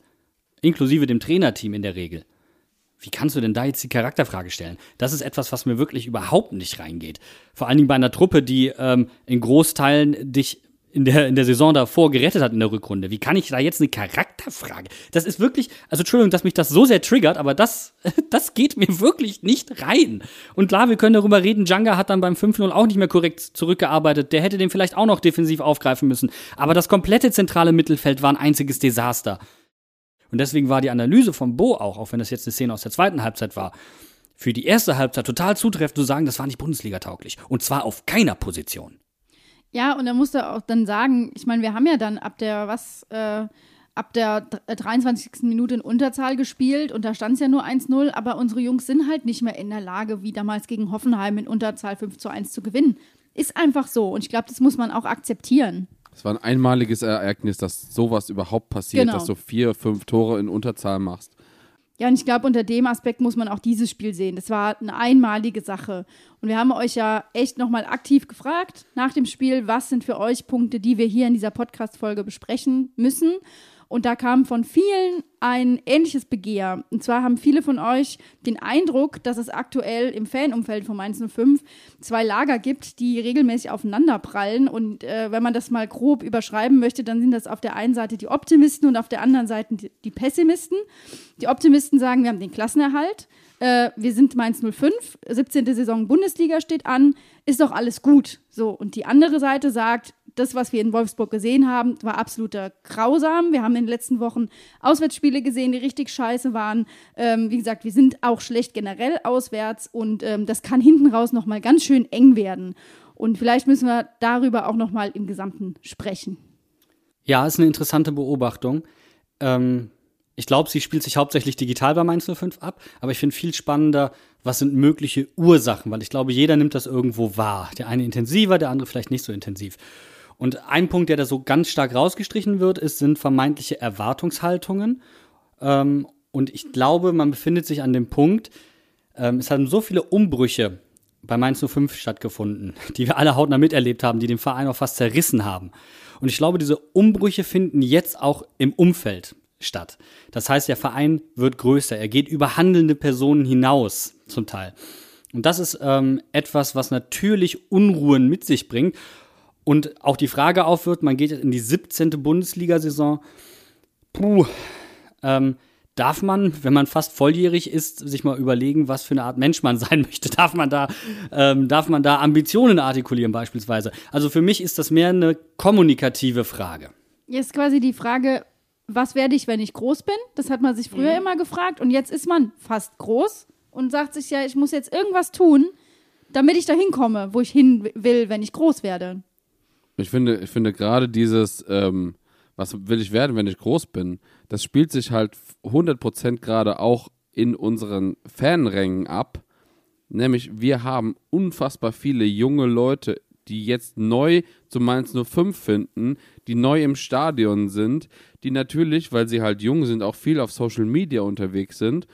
inklusive dem Trainerteam in der Regel. Wie kannst du denn da jetzt die Charakterfrage stellen? Das ist etwas, was mir wirklich überhaupt nicht reingeht. Vor allen Dingen bei einer Truppe, die ähm, in Großteilen dich in der, in der Saison davor gerettet hat in der Rückrunde. Wie kann ich da jetzt eine Charakterfrage? Das ist wirklich, also Entschuldigung, dass mich das so sehr triggert, aber das, das geht mir wirklich nicht rein. Und klar, wir können darüber reden, Djanga hat dann beim 5-0 auch nicht mehr korrekt zurückgearbeitet. Der hätte den vielleicht auch noch defensiv aufgreifen müssen. Aber das komplette zentrale Mittelfeld war ein einziges Desaster. Und deswegen war die Analyse von Bo auch, auch wenn das jetzt eine Szene aus der zweiten Halbzeit war, für die erste Halbzeit total zutreffend zu sagen, das war nicht Bundesliga-tauglich. Und zwar auf keiner Position. Ja, und er musste auch dann sagen, ich meine, wir haben ja dann ab der, was, äh, ab der 23. Minute in Unterzahl gespielt und da stand es ja nur 1-0, aber unsere Jungs sind halt nicht mehr in der Lage, wie damals gegen Hoffenheim in Unterzahl 5 zu 1 zu gewinnen. Ist einfach so und ich glaube, das muss man auch akzeptieren. Es war ein einmaliges Ereignis, dass sowas überhaupt passiert, Genau. dass du vier, fünf Tore in Unterzahl machst. Ja, und ich glaube, unter dem Aspekt muss man auch dieses Spiel sehen. Das war eine einmalige Sache. Und wir haben euch ja echt nochmal aktiv gefragt nach dem Spiel, was sind für euch Punkte, die wir hier in dieser Podcast-Folge besprechen müssen. Und da kam von vielen ein ähnliches Begehr. Und zwar haben viele von euch den Eindruck, dass es aktuell im Fanumfeld von Mainz 05 zwei Lager gibt, die regelmäßig aufeinanderprallen. Und äh, wenn man das mal grob überschreiben möchte, dann sind das auf der einen Seite die Optimisten und auf der anderen Seite die, die Pessimisten. Die Optimisten sagen, wir haben den Klassenerhalt. Äh, wir sind Mainz 05, 17. Saison Bundesliga steht an, ist doch alles gut. So, und die andere Seite sagt, das, was wir in Wolfsburg gesehen haben, war absoluter Grausam. Wir haben in den letzten Wochen Auswärtsspiele gesehen, die richtig scheiße waren. Ähm, wie gesagt, wir sind auch schlecht generell auswärts und ähm, das kann hinten raus nochmal ganz schön eng werden. Und vielleicht müssen wir darüber auch nochmal im Gesamten sprechen. Ja, ist eine interessante Beobachtung. Ähm, ich glaube, sie spielt sich hauptsächlich digital bei Mainz 05 ab, aber ich finde viel spannender, was sind mögliche Ursachen, weil ich glaube, jeder nimmt das irgendwo wahr. Der eine intensiver, der andere vielleicht nicht so intensiv. Und ein Punkt, der da so ganz stark rausgestrichen wird, ist, sind vermeintliche Erwartungshaltungen. Ähm, und ich glaube, man befindet sich an dem Punkt, ähm, es haben so viele Umbrüche bei Mainz 05 stattgefunden, die wir alle hautnah miterlebt haben, die den Verein auch fast zerrissen haben. Und ich glaube, diese Umbrüche finden jetzt auch im Umfeld statt. Das heißt, der Verein wird größer. Er geht über handelnde Personen hinaus, zum Teil. Und das ist ähm, etwas, was natürlich Unruhen mit sich bringt. Und auch die Frage aufwirft, man geht jetzt in die 17. Bundesliga-Saison. Puh, ähm, darf man, wenn man fast volljährig ist, sich mal überlegen, was für eine Art Mensch man sein möchte? Darf man da, ähm, darf man da Ambitionen artikulieren beispielsweise? Also für mich ist das mehr eine kommunikative Frage. Jetzt quasi die Frage, was werde ich, wenn ich groß bin? Das hat man sich früher immer gefragt und jetzt ist man fast groß und sagt sich ja, ich muss jetzt irgendwas tun, damit ich da hinkomme, wo ich hin will, wenn ich groß werde. Ich finde, ich finde gerade dieses, ähm, was will ich werden, wenn ich groß bin, das spielt sich halt 100% gerade auch in unseren Fanrängen ab. Nämlich, wir haben unfassbar viele junge Leute, die jetzt neu zu Mainz 05 finden, die neu im Stadion sind, die natürlich, weil sie halt jung sind, auch viel auf Social Media unterwegs sind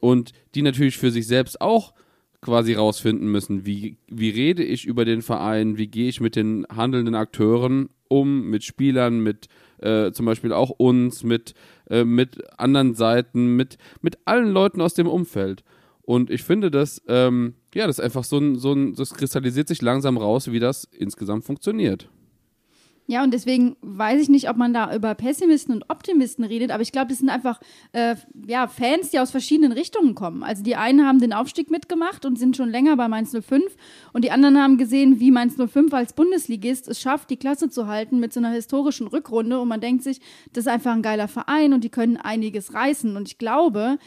und die natürlich für sich selbst auch quasi rausfinden müssen, wie, wie rede ich über den Verein, wie gehe ich mit den handelnden Akteuren um, mit Spielern, mit äh, zum Beispiel auch uns, mit, äh, mit anderen Seiten, mit, mit allen Leuten aus dem Umfeld. Und ich finde, dass, ähm, ja, das ist einfach so ein, so ein, das kristallisiert sich langsam raus, wie das insgesamt funktioniert. Ja, und deswegen weiß ich nicht, ob man da über Pessimisten und Optimisten redet, aber ich glaube, das sind einfach äh, ja, Fans, die aus verschiedenen Richtungen kommen. Also die einen haben den Aufstieg mitgemacht und sind schon länger bei Mainz 05 und die anderen haben gesehen, wie Mainz 05 als Bundesligist es schafft, die Klasse zu halten mit so einer historischen Rückrunde und man denkt sich, das ist einfach ein geiler Verein und die können einiges reißen. Und ich glaube,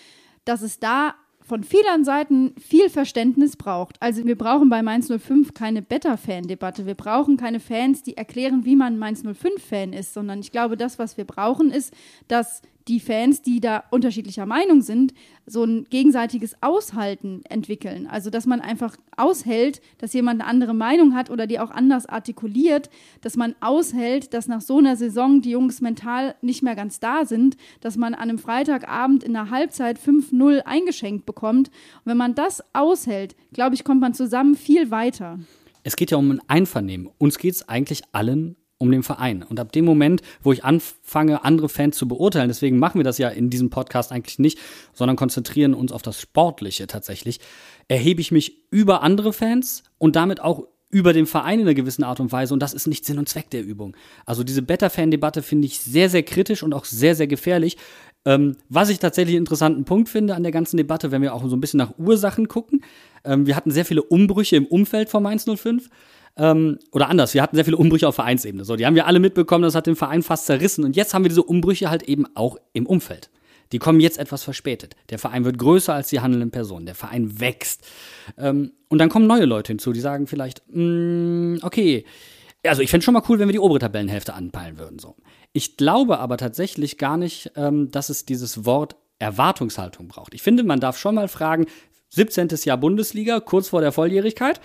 dass es da von vielen Seiten viel Verständnis braucht. Also wir brauchen bei Mainz 05 keine Better-Fan-Debatte. Wir brauchen keine Fans, die erklären, wie man Mainz 05-Fan ist, sondern ich glaube, das, was wir brauchen, ist, dass die Fans, die da unterschiedlicher Meinung sind, so ein gegenseitiges Aushalten entwickeln. Also, dass man einfach aushält, dass jemand eine andere Meinung hat oder die auch anders artikuliert, dass man aushält, dass nach so einer Saison die Jungs mental nicht mehr ganz da sind, dass man an einem Freitagabend in der Halbzeit 5-0 eingeschenkt bekommt. Und wenn man das aushält, glaube ich, kommt man zusammen viel weiter. Es geht ja um ein Einvernehmen. Uns geht es eigentlich allen um den Verein. Und ab dem Moment, wo ich anfange, andere Fans zu beurteilen, deswegen machen wir das ja in diesem Podcast eigentlich nicht, sondern konzentrieren uns auf das Sportliche tatsächlich, erhebe ich mich über andere Fans und damit auch über den Verein in einer gewissen Art und Weise und das ist nicht Sinn und Zweck der Übung. Also diese Better-Fan-Debatte finde ich sehr, sehr kritisch und auch sehr, sehr gefährlich. Ähm, was ich tatsächlich einen interessanten Punkt finde an der ganzen Debatte, wenn wir auch so ein bisschen nach Ursachen gucken. Ähm, wir hatten sehr viele Umbrüche im Umfeld von Mainz 05. Ähm, oder anders, wir hatten sehr viele Umbrüche auf Vereinsebene. So, die haben wir alle mitbekommen, das hat den Verein fast zerrissen. Und jetzt haben wir diese Umbrüche halt eben auch im Umfeld. Die kommen jetzt etwas verspätet. Der Verein wird größer als die handelnden Personen. Der Verein wächst. Ähm, und dann kommen neue Leute hinzu, die sagen vielleicht, mm, okay, also ich fände schon mal cool, wenn wir die obere Tabellenhälfte anpeilen würden. So. Ich glaube aber tatsächlich gar nicht, ähm, dass es dieses Wort Erwartungshaltung braucht. Ich finde, man darf schon mal fragen, 17. Jahr Bundesliga, kurz vor der Volljährigkeit.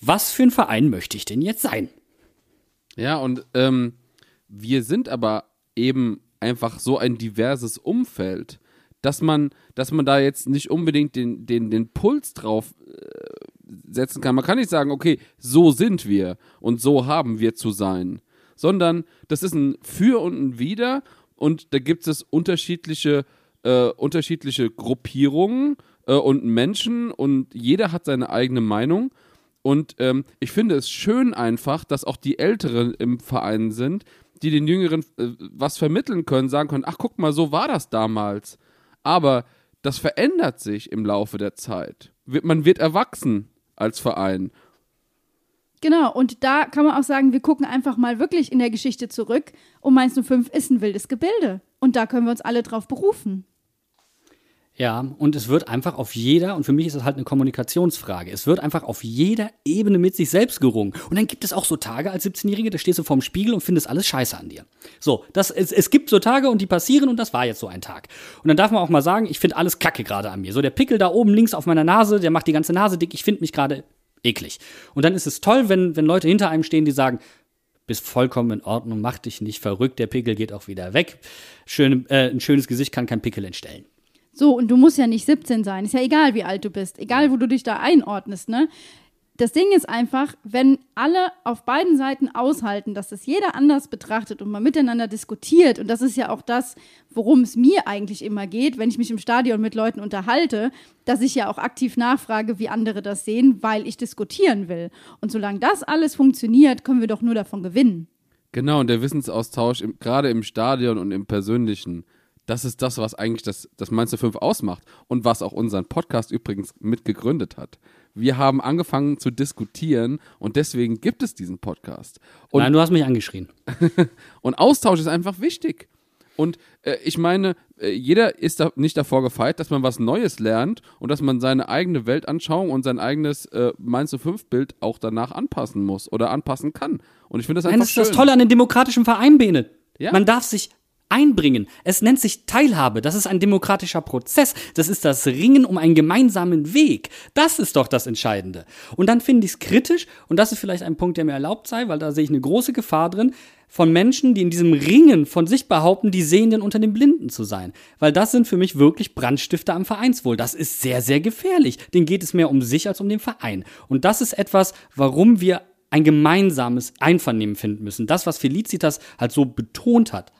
Was für ein Verein möchte ich denn jetzt sein? Ja, und ähm, wir sind aber eben einfach so ein diverses Umfeld, dass man, dass man da jetzt nicht unbedingt den, den, den Puls drauf äh, setzen kann. Man kann nicht sagen, okay, so sind wir und so haben wir zu sein, sondern das ist ein Für und ein Wider und da gibt es unterschiedliche, äh, unterschiedliche Gruppierungen äh, und Menschen und jeder hat seine eigene Meinung. Und ähm, ich finde es schön einfach, dass auch die Älteren im Verein sind, die den Jüngeren äh, was vermitteln können, sagen können, ach guck mal, so war das damals. Aber das verändert sich im Laufe der Zeit. Man wird erwachsen als Verein. Genau, und da kann man auch sagen, wir gucken einfach mal wirklich in der Geschichte zurück und Mainz 05 ist ein wildes Gebilde. Und da können wir uns alle drauf berufen. Ja, und es wird einfach auf jeder, und für mich ist das halt eine Kommunikationsfrage, es wird einfach auf jeder Ebene mit sich selbst gerungen. Und dann gibt es auch so Tage als 17-Jährige, da stehst du vorm Spiegel und findest alles scheiße an dir. So, das, es, es gibt so Tage und die passieren und das war jetzt so ein Tag. Und dann darf man auch mal sagen, ich finde alles kacke gerade an mir. So, der Pickel da oben links auf meiner Nase, der macht die ganze Nase dick, ich finde mich gerade eklig. Und dann ist es toll, wenn, wenn Leute hinter einem stehen, die sagen, bist vollkommen in Ordnung, mach dich nicht verrückt, der Pickel geht auch wieder weg. Schön, äh, ein schönes Gesicht kann kein Pickel entstellen. So, und du musst ja nicht 17 sein. Ist ja egal, wie alt du bist. Egal, wo du dich da einordnest, ne? Das Ding ist einfach, wenn alle auf beiden Seiten aushalten, dass das jeder anders betrachtet und man miteinander diskutiert, und das ist ja auch das, worum es mir eigentlich immer geht, wenn ich mich im Stadion mit Leuten unterhalte, dass ich ja auch aktiv nachfrage, wie andere das sehen, weil ich diskutieren will. Und solange das alles funktioniert, können wir doch nur davon gewinnen. Genau, und der Wissensaustausch, gerade im Stadion und im Persönlichen, das ist das, was eigentlich das, das Mainz 5 ausmacht und was auch unseren Podcast übrigens mitgegründet hat. Wir haben angefangen zu diskutieren und deswegen gibt es diesen Podcast. Und, Nein, du hast mich angeschrien. und Austausch ist einfach wichtig. Und äh, ich meine, äh, jeder ist da nicht davor gefeit, dass man was Neues lernt und dass man seine eigene Weltanschauung und sein eigenes äh, Mainz 5 Bild auch danach anpassen muss oder anpassen kann. Und ich finde das einfach Nein, das ist schön. das Tolle an den demokratischen Verein, Bene. Ja. Man darf sich einbringen. Es nennt sich Teilhabe. Das ist ein demokratischer Prozess. Das ist das Ringen um einen gemeinsamen Weg. Das ist doch das Entscheidende. Und dann finde ich es kritisch, und das ist vielleicht ein Punkt, der mir erlaubt sei, weil da sehe ich eine große Gefahr drin, von Menschen, die in diesem Ringen von sich behaupten, die Sehenden unter den Blinden zu sein. Weil das sind für mich wirklich Brandstifter am Vereinswohl. Das ist sehr, sehr gefährlich. Denen geht es mehr um sich als um den Verein. Und das ist etwas, warum wir ein gemeinsames Einvernehmen finden müssen. Das, was Felicitas halt so betont hat.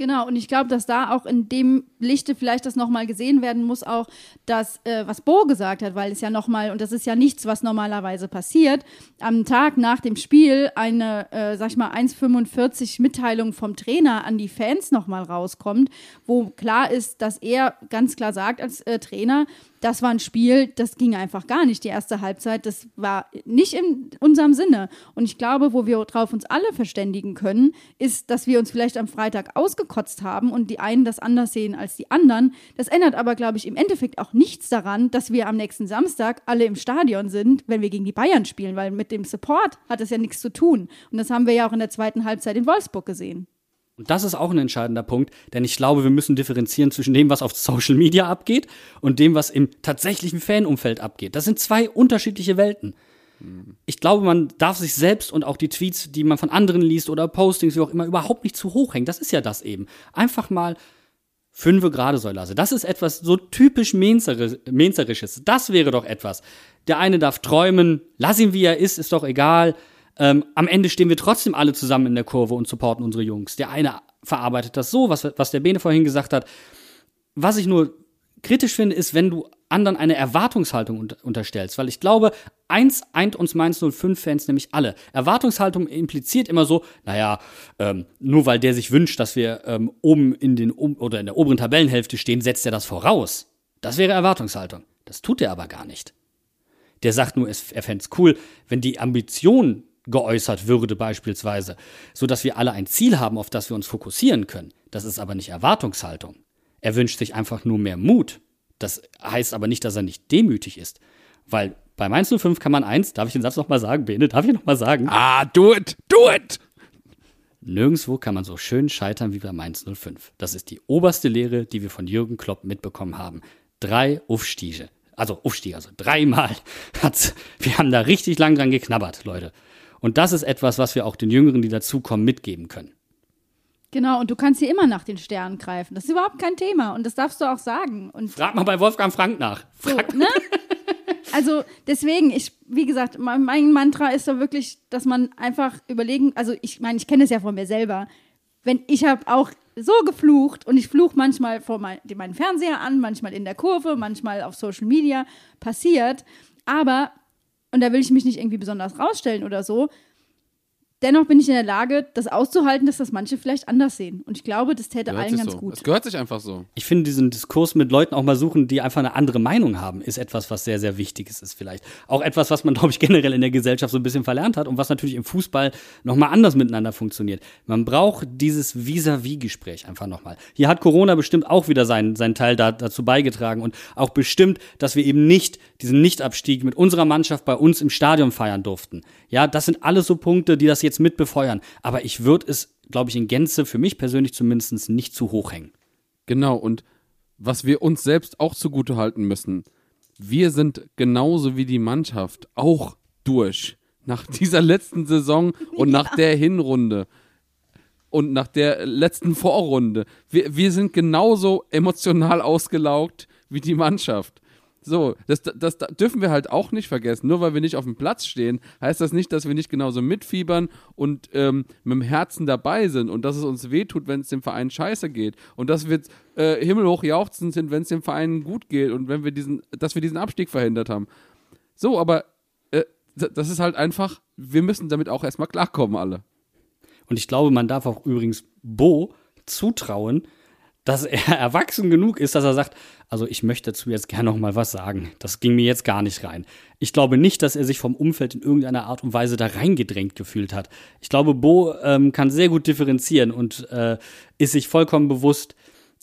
Genau, und ich glaube, dass da auch in dem Lichte vielleicht das nochmal gesehen werden muss, auch das, äh, was Bo gesagt hat, weil es ja nochmal, und das ist ja nichts, was normalerweise passiert, am Tag nach dem Spiel eine, äh, sag ich mal, 1,45 Mitteilung vom Trainer an die Fans nochmal rauskommt, wo klar ist, dass er ganz klar sagt als äh, Trainer, das war ein Spiel, das ging einfach gar nicht. Die erste Halbzeit, das war nicht in unserem Sinne. Und ich glaube, wo wir drauf uns alle verständigen können, ist, dass wir uns vielleicht am Freitag ausgekotzt haben und die einen das anders sehen als die anderen. Das ändert aber, glaube ich, im Endeffekt auch nichts daran, dass wir am nächsten Samstag alle im Stadion sind, wenn wir gegen die Bayern spielen, weil mit dem Support hat es ja nichts zu tun. Und das haben wir ja auch in der zweiten Halbzeit in Wolfsburg gesehen. Und das ist auch ein entscheidender Punkt, denn ich glaube, wir müssen differenzieren zwischen dem, was auf Social Media abgeht und dem, was im tatsächlichen Fanumfeld abgeht. Das sind zwei unterschiedliche Welten. Ich glaube, man darf sich selbst und auch die Tweets, die man von anderen liest oder Postings, wie auch immer, überhaupt nicht zu hoch hängen. Das ist ja das eben. Einfach mal fünfe Grade soll lassen. Das ist etwas so typisch Menzerisches. Das wäre doch etwas. Der eine darf träumen, lass ihn wie er ist, ist doch egal. Ähm, am Ende stehen wir trotzdem alle zusammen in der Kurve und supporten unsere Jungs. Der eine verarbeitet das so, was, was der Bene vorhin gesagt hat. Was ich nur kritisch finde, ist, wenn du anderen eine Erwartungshaltung unter unterstellst. Weil ich glaube, eins eint uns Mainz 05-Fans nämlich alle. Erwartungshaltung impliziert immer so, naja, ähm, nur weil der sich wünscht, dass wir ähm, oben in den oder in der oberen Tabellenhälfte stehen, setzt er das voraus. Das wäre Erwartungshaltung. Das tut er aber gar nicht. Der sagt nur, er fände es cool, wenn die Ambition geäußert würde beispielsweise, so dass wir alle ein Ziel haben, auf das wir uns fokussieren können. Das ist aber nicht Erwartungshaltung. Er wünscht sich einfach nur mehr Mut. Das heißt aber nicht, dass er nicht demütig ist, weil bei Mainz 05 kann man eins, darf ich den Satz noch mal sagen, Bene, darf ich noch mal sagen? Ah, do it, do it! Nirgendwo kann man so schön scheitern wie bei Mainz 05. Das ist die oberste Lehre, die wir von Jürgen Klopp mitbekommen haben. Drei Aufstiege. Also Aufstiege, also dreimal hat's, wir haben da richtig lang dran geknabbert, Leute. Und das ist etwas, was wir auch den Jüngeren, die dazukommen, mitgeben können. Genau, und du kannst hier immer nach den Sternen greifen. Das ist überhaupt kein Thema und das darfst du auch sagen. Und Frag mal bei Wolfgang Frank nach. Frag so, ne? Also deswegen, ich, wie gesagt, mein, Mantra ist da wirklich, dass man einfach überlegen, also ich meine, ich kenne es ja von mir selber. Wenn ich habe auch so geflucht und ich fluche manchmal vor mein, meinen Fernseher an, manchmal in der Kurve, manchmal auf Social Media, passiert. Aber und da will ich mich nicht irgendwie besonders rausstellen oder so. Dennoch bin ich in der Lage, das auszuhalten, dass das manche vielleicht anders sehen. Und ich glaube, das täte Gehört allen ganz so. gut. Es gehört sich einfach so. Ich finde diesen Diskurs mit Leuten auch mal suchen, die einfach eine andere Meinung haben, ist etwas, was sehr, sehr Wichtiges ist vielleicht. Auch etwas, was man, glaube ich, generell in der Gesellschaft so ein bisschen verlernt hat und was natürlich im Fußball nochmal anders miteinander funktioniert. Man braucht dieses Vis-à-vis-Gespräch einfach nochmal. Hier hat Corona bestimmt auch wieder seinen, seinen Teil da, dazu beigetragen und auch bestimmt, dass wir eben nicht diesen Nichtabstieg mit unserer Mannschaft bei uns im Stadion feiern durften. Ja, das sind alles so Punkte, die das jetzt mit befeuern. Aber ich würde es, glaube ich, in Gänze für mich persönlich zumindest nicht zu hoch hängen. Genau, und was wir uns selbst auch zugute halten müssen, wir sind genauso wie die Mannschaft auch durch. Nach dieser letzten Saison und nach der Hinrunde und nach der letzten Vorrunde. Wir, wir sind genauso emotional ausgelaugt wie die Mannschaft. So, das, das, das dürfen wir halt auch nicht vergessen. Nur weil wir nicht auf dem Platz stehen, heißt das nicht, dass wir nicht genauso mitfiebern und ähm, mit dem Herzen dabei sind und dass es uns wehtut, wenn es dem Verein scheiße geht und dass wir äh, himmelhoch jauchzend sind, wenn es dem Verein gut geht und wenn wir diesen, dass wir diesen Abstieg verhindert haben. So, aber äh, das ist halt einfach, wir müssen damit auch erstmal klarkommen, alle. Und ich glaube, man darf auch übrigens Bo zutrauen, dass er erwachsen genug ist, dass er sagt, also ich möchte dazu jetzt gerne noch mal was sagen. Das ging mir jetzt gar nicht rein. Ich glaube nicht, dass er sich vom Umfeld in irgendeiner Art und Weise da reingedrängt gefühlt hat. Ich glaube, Bo ähm, kann sehr gut differenzieren und äh, ist sich vollkommen bewusst,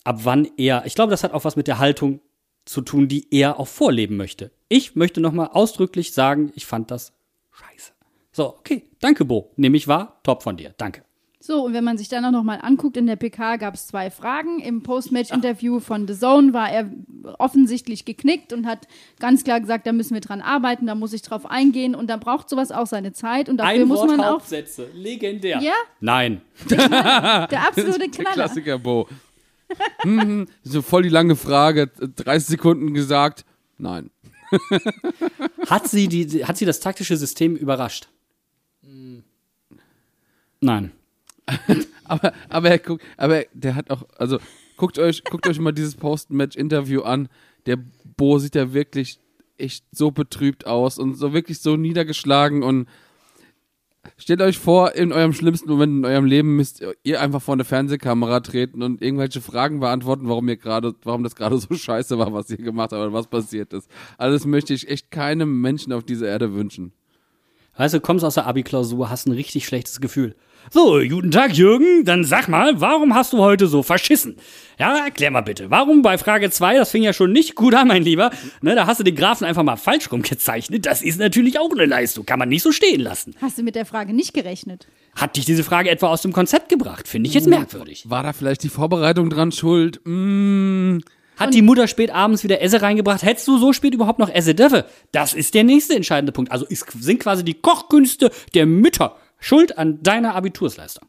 ab wann er. Ich glaube, das hat auch was mit der Haltung zu tun, die er auch vorleben möchte. Ich möchte noch mal ausdrücklich sagen, ich fand das scheiße. So, okay, danke Bo. Nehme ich wahr, top von dir, danke. So, und wenn man sich dann auch nochmal anguckt, in der PK gab es zwei Fragen. Im Post-Match-Interview von The Zone war er offensichtlich geknickt und hat ganz klar gesagt, da müssen wir dran arbeiten, da muss ich drauf eingehen und da braucht sowas auch seine Zeit und dafür Ein muss Wort man auch. Legendär. Ja? Nein. Der absolute Der Knaller. Klassiker, Bo. hm, so voll die lange Frage, 30 Sekunden gesagt, nein. Hat sie, die, hat sie das taktische System überrascht? Nein. aber, aber, er guckt, aber der hat auch, also guckt euch, guckt euch mal dieses Post-Match-Interview an. Der Bo sieht ja wirklich echt so betrübt aus und so wirklich so niedergeschlagen und stellt euch vor, in eurem schlimmsten Moment in eurem Leben müsst ihr einfach vor eine Fernsehkamera treten und irgendwelche Fragen beantworten, warum ihr gerade, warum das gerade so scheiße war, was ihr gemacht habt oder was passiert ist. Also möchte ich echt keinem Menschen auf dieser Erde wünschen. Weißt du, kommst aus der Abi-Klausur, hast ein richtig schlechtes Gefühl. So, guten Tag, Jürgen. Dann sag mal, warum hast du heute so verschissen? Ja, erklär mal bitte. Warum bei Frage 2, das fing ja schon nicht gut an, mein Lieber. Ne, da hast du den Graphen einfach mal falsch rumgezeichnet. Das ist natürlich auch eine Leistung. Kann man nicht so stehen lassen. Hast du mit der Frage nicht gerechnet? Hat dich diese Frage etwa aus dem Konzept gebracht? Finde ich jetzt merkwürdig. War da vielleicht die Vorbereitung dran schuld? Mm, Hat die Mutter spät abends wieder Esse reingebracht? Hättest du so spät überhaupt noch Esse dürfen? Das ist der nächste entscheidende Punkt. Also ist, sind quasi die Kochkünste der Mütter schuld an deiner Abitursleistung.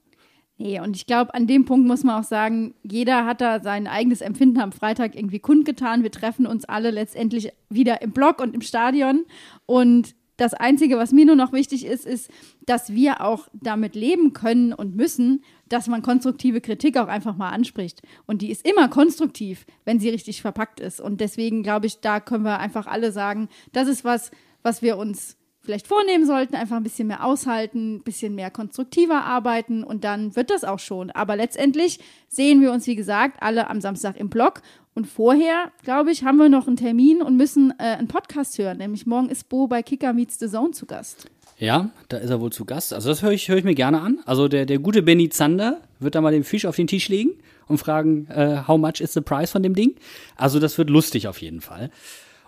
Nee, und ich glaube, an dem Punkt muss man auch sagen, jeder hat da sein eigenes Empfinden am Freitag irgendwie kundgetan. Wir treffen uns alle letztendlich wieder im Block und im Stadion. Und das Einzige, was mir nur noch wichtig ist, ist, dass wir auch damit leben können und müssen, dass man konstruktive Kritik auch einfach mal anspricht. Und die ist immer konstruktiv, wenn sie richtig verpackt ist. Und deswegen glaube ich, da können wir einfach alle sagen, das ist was, was wir uns vielleicht vornehmen sollten, einfach ein bisschen mehr aushalten, ein bisschen mehr konstruktiver arbeiten und dann wird das auch schon. Aber letztendlich sehen wir uns, wie gesagt, alle am Samstag im Blog und vorher, glaube ich, haben wir noch einen Termin und müssen äh, einen Podcast hören, nämlich morgen ist Bo bei Kicker Meets the Zone zu Gast. Ja, da ist er wohl zu Gast. Also das höre ich, höre ich mir gerne an. Also der, der gute Benny Zander wird da mal den Fisch auf den Tisch legen und fragen, äh, how much is the price von dem Ding? Also das wird lustig auf jeden Fall.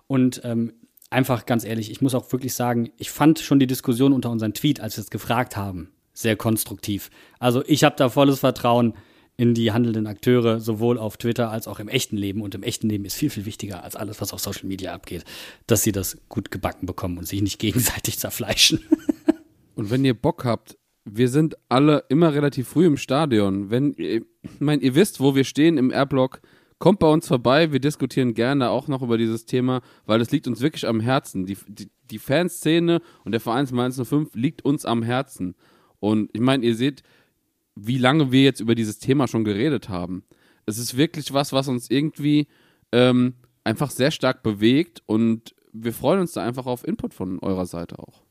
Und ähm, einfach ganz ehrlich, ich muss auch wirklich sagen, ich fand schon die Diskussion unter unseren Tweet, als wir es gefragt haben, sehr konstruktiv. Also ich habe da volles Vertrauen in die handelnden Akteure, sowohl auf Twitter als auch im echten Leben. Und im echten Leben ist viel, viel wichtiger als alles, was auf Social Media abgeht, dass sie das gut gebacken bekommen und sich nicht gegenseitig zerfleischen. Und wenn ihr Bock habt, wir sind alle immer relativ früh im Stadion. Wenn ich meine, ihr wisst, wo wir stehen im Airblock, kommt bei uns vorbei. Wir diskutieren gerne auch noch über dieses Thema, weil es liegt uns wirklich am Herzen. Die, die, die Fanszene und der Verein 105 liegt uns am Herzen. Und ich meine, ihr seht, wie lange wir jetzt über dieses Thema schon geredet haben. Es ist wirklich was, was uns irgendwie ähm, einfach sehr stark bewegt und wir freuen uns da einfach auf Input von eurer Seite auch.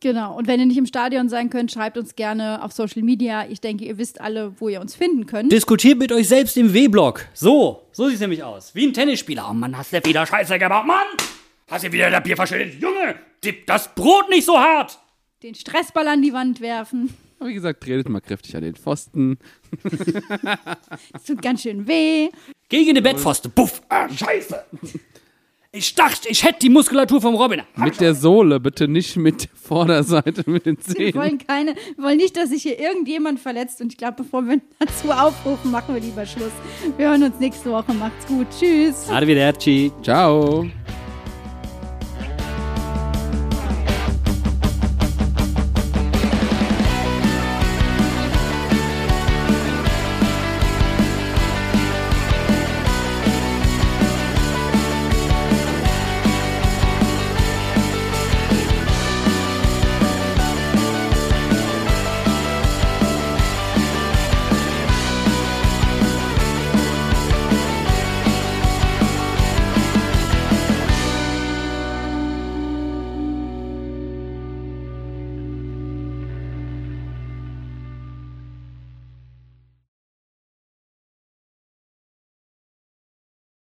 Genau. Und wenn ihr nicht im Stadion sein könnt, schreibt uns gerne auf Social Media. Ich denke, ihr wisst alle, wo ihr uns finden könnt. Diskutiert mit euch selbst im W-Block. So, so sieht es nämlich aus. Wie ein Tennisspieler. Oh Mann, hast du wieder Scheiße gebaut. Mann! Hast du wieder das Bier verschüttet? Junge, tipp das Brot nicht so hart! Den Stressball an die Wand werfen. Aber wie gesagt, tretet mal kräftig an den Pfosten. Das tut ganz schön weh. Gegen den Bettpfosten. Puff. Ah, scheiße. Ich dachte, ich hätte die Muskulatur vom Robin. Mit der Sohle, bitte nicht mit der Vorderseite, mit den Wir Zehen. wollen keine, wir wollen nicht, dass sich hier irgendjemand verletzt. Und ich glaube, bevor wir dazu aufrufen, machen wir lieber Schluss. Wir hören uns nächste Woche. Macht's gut. Tschüss. Arrivederci. Ciao.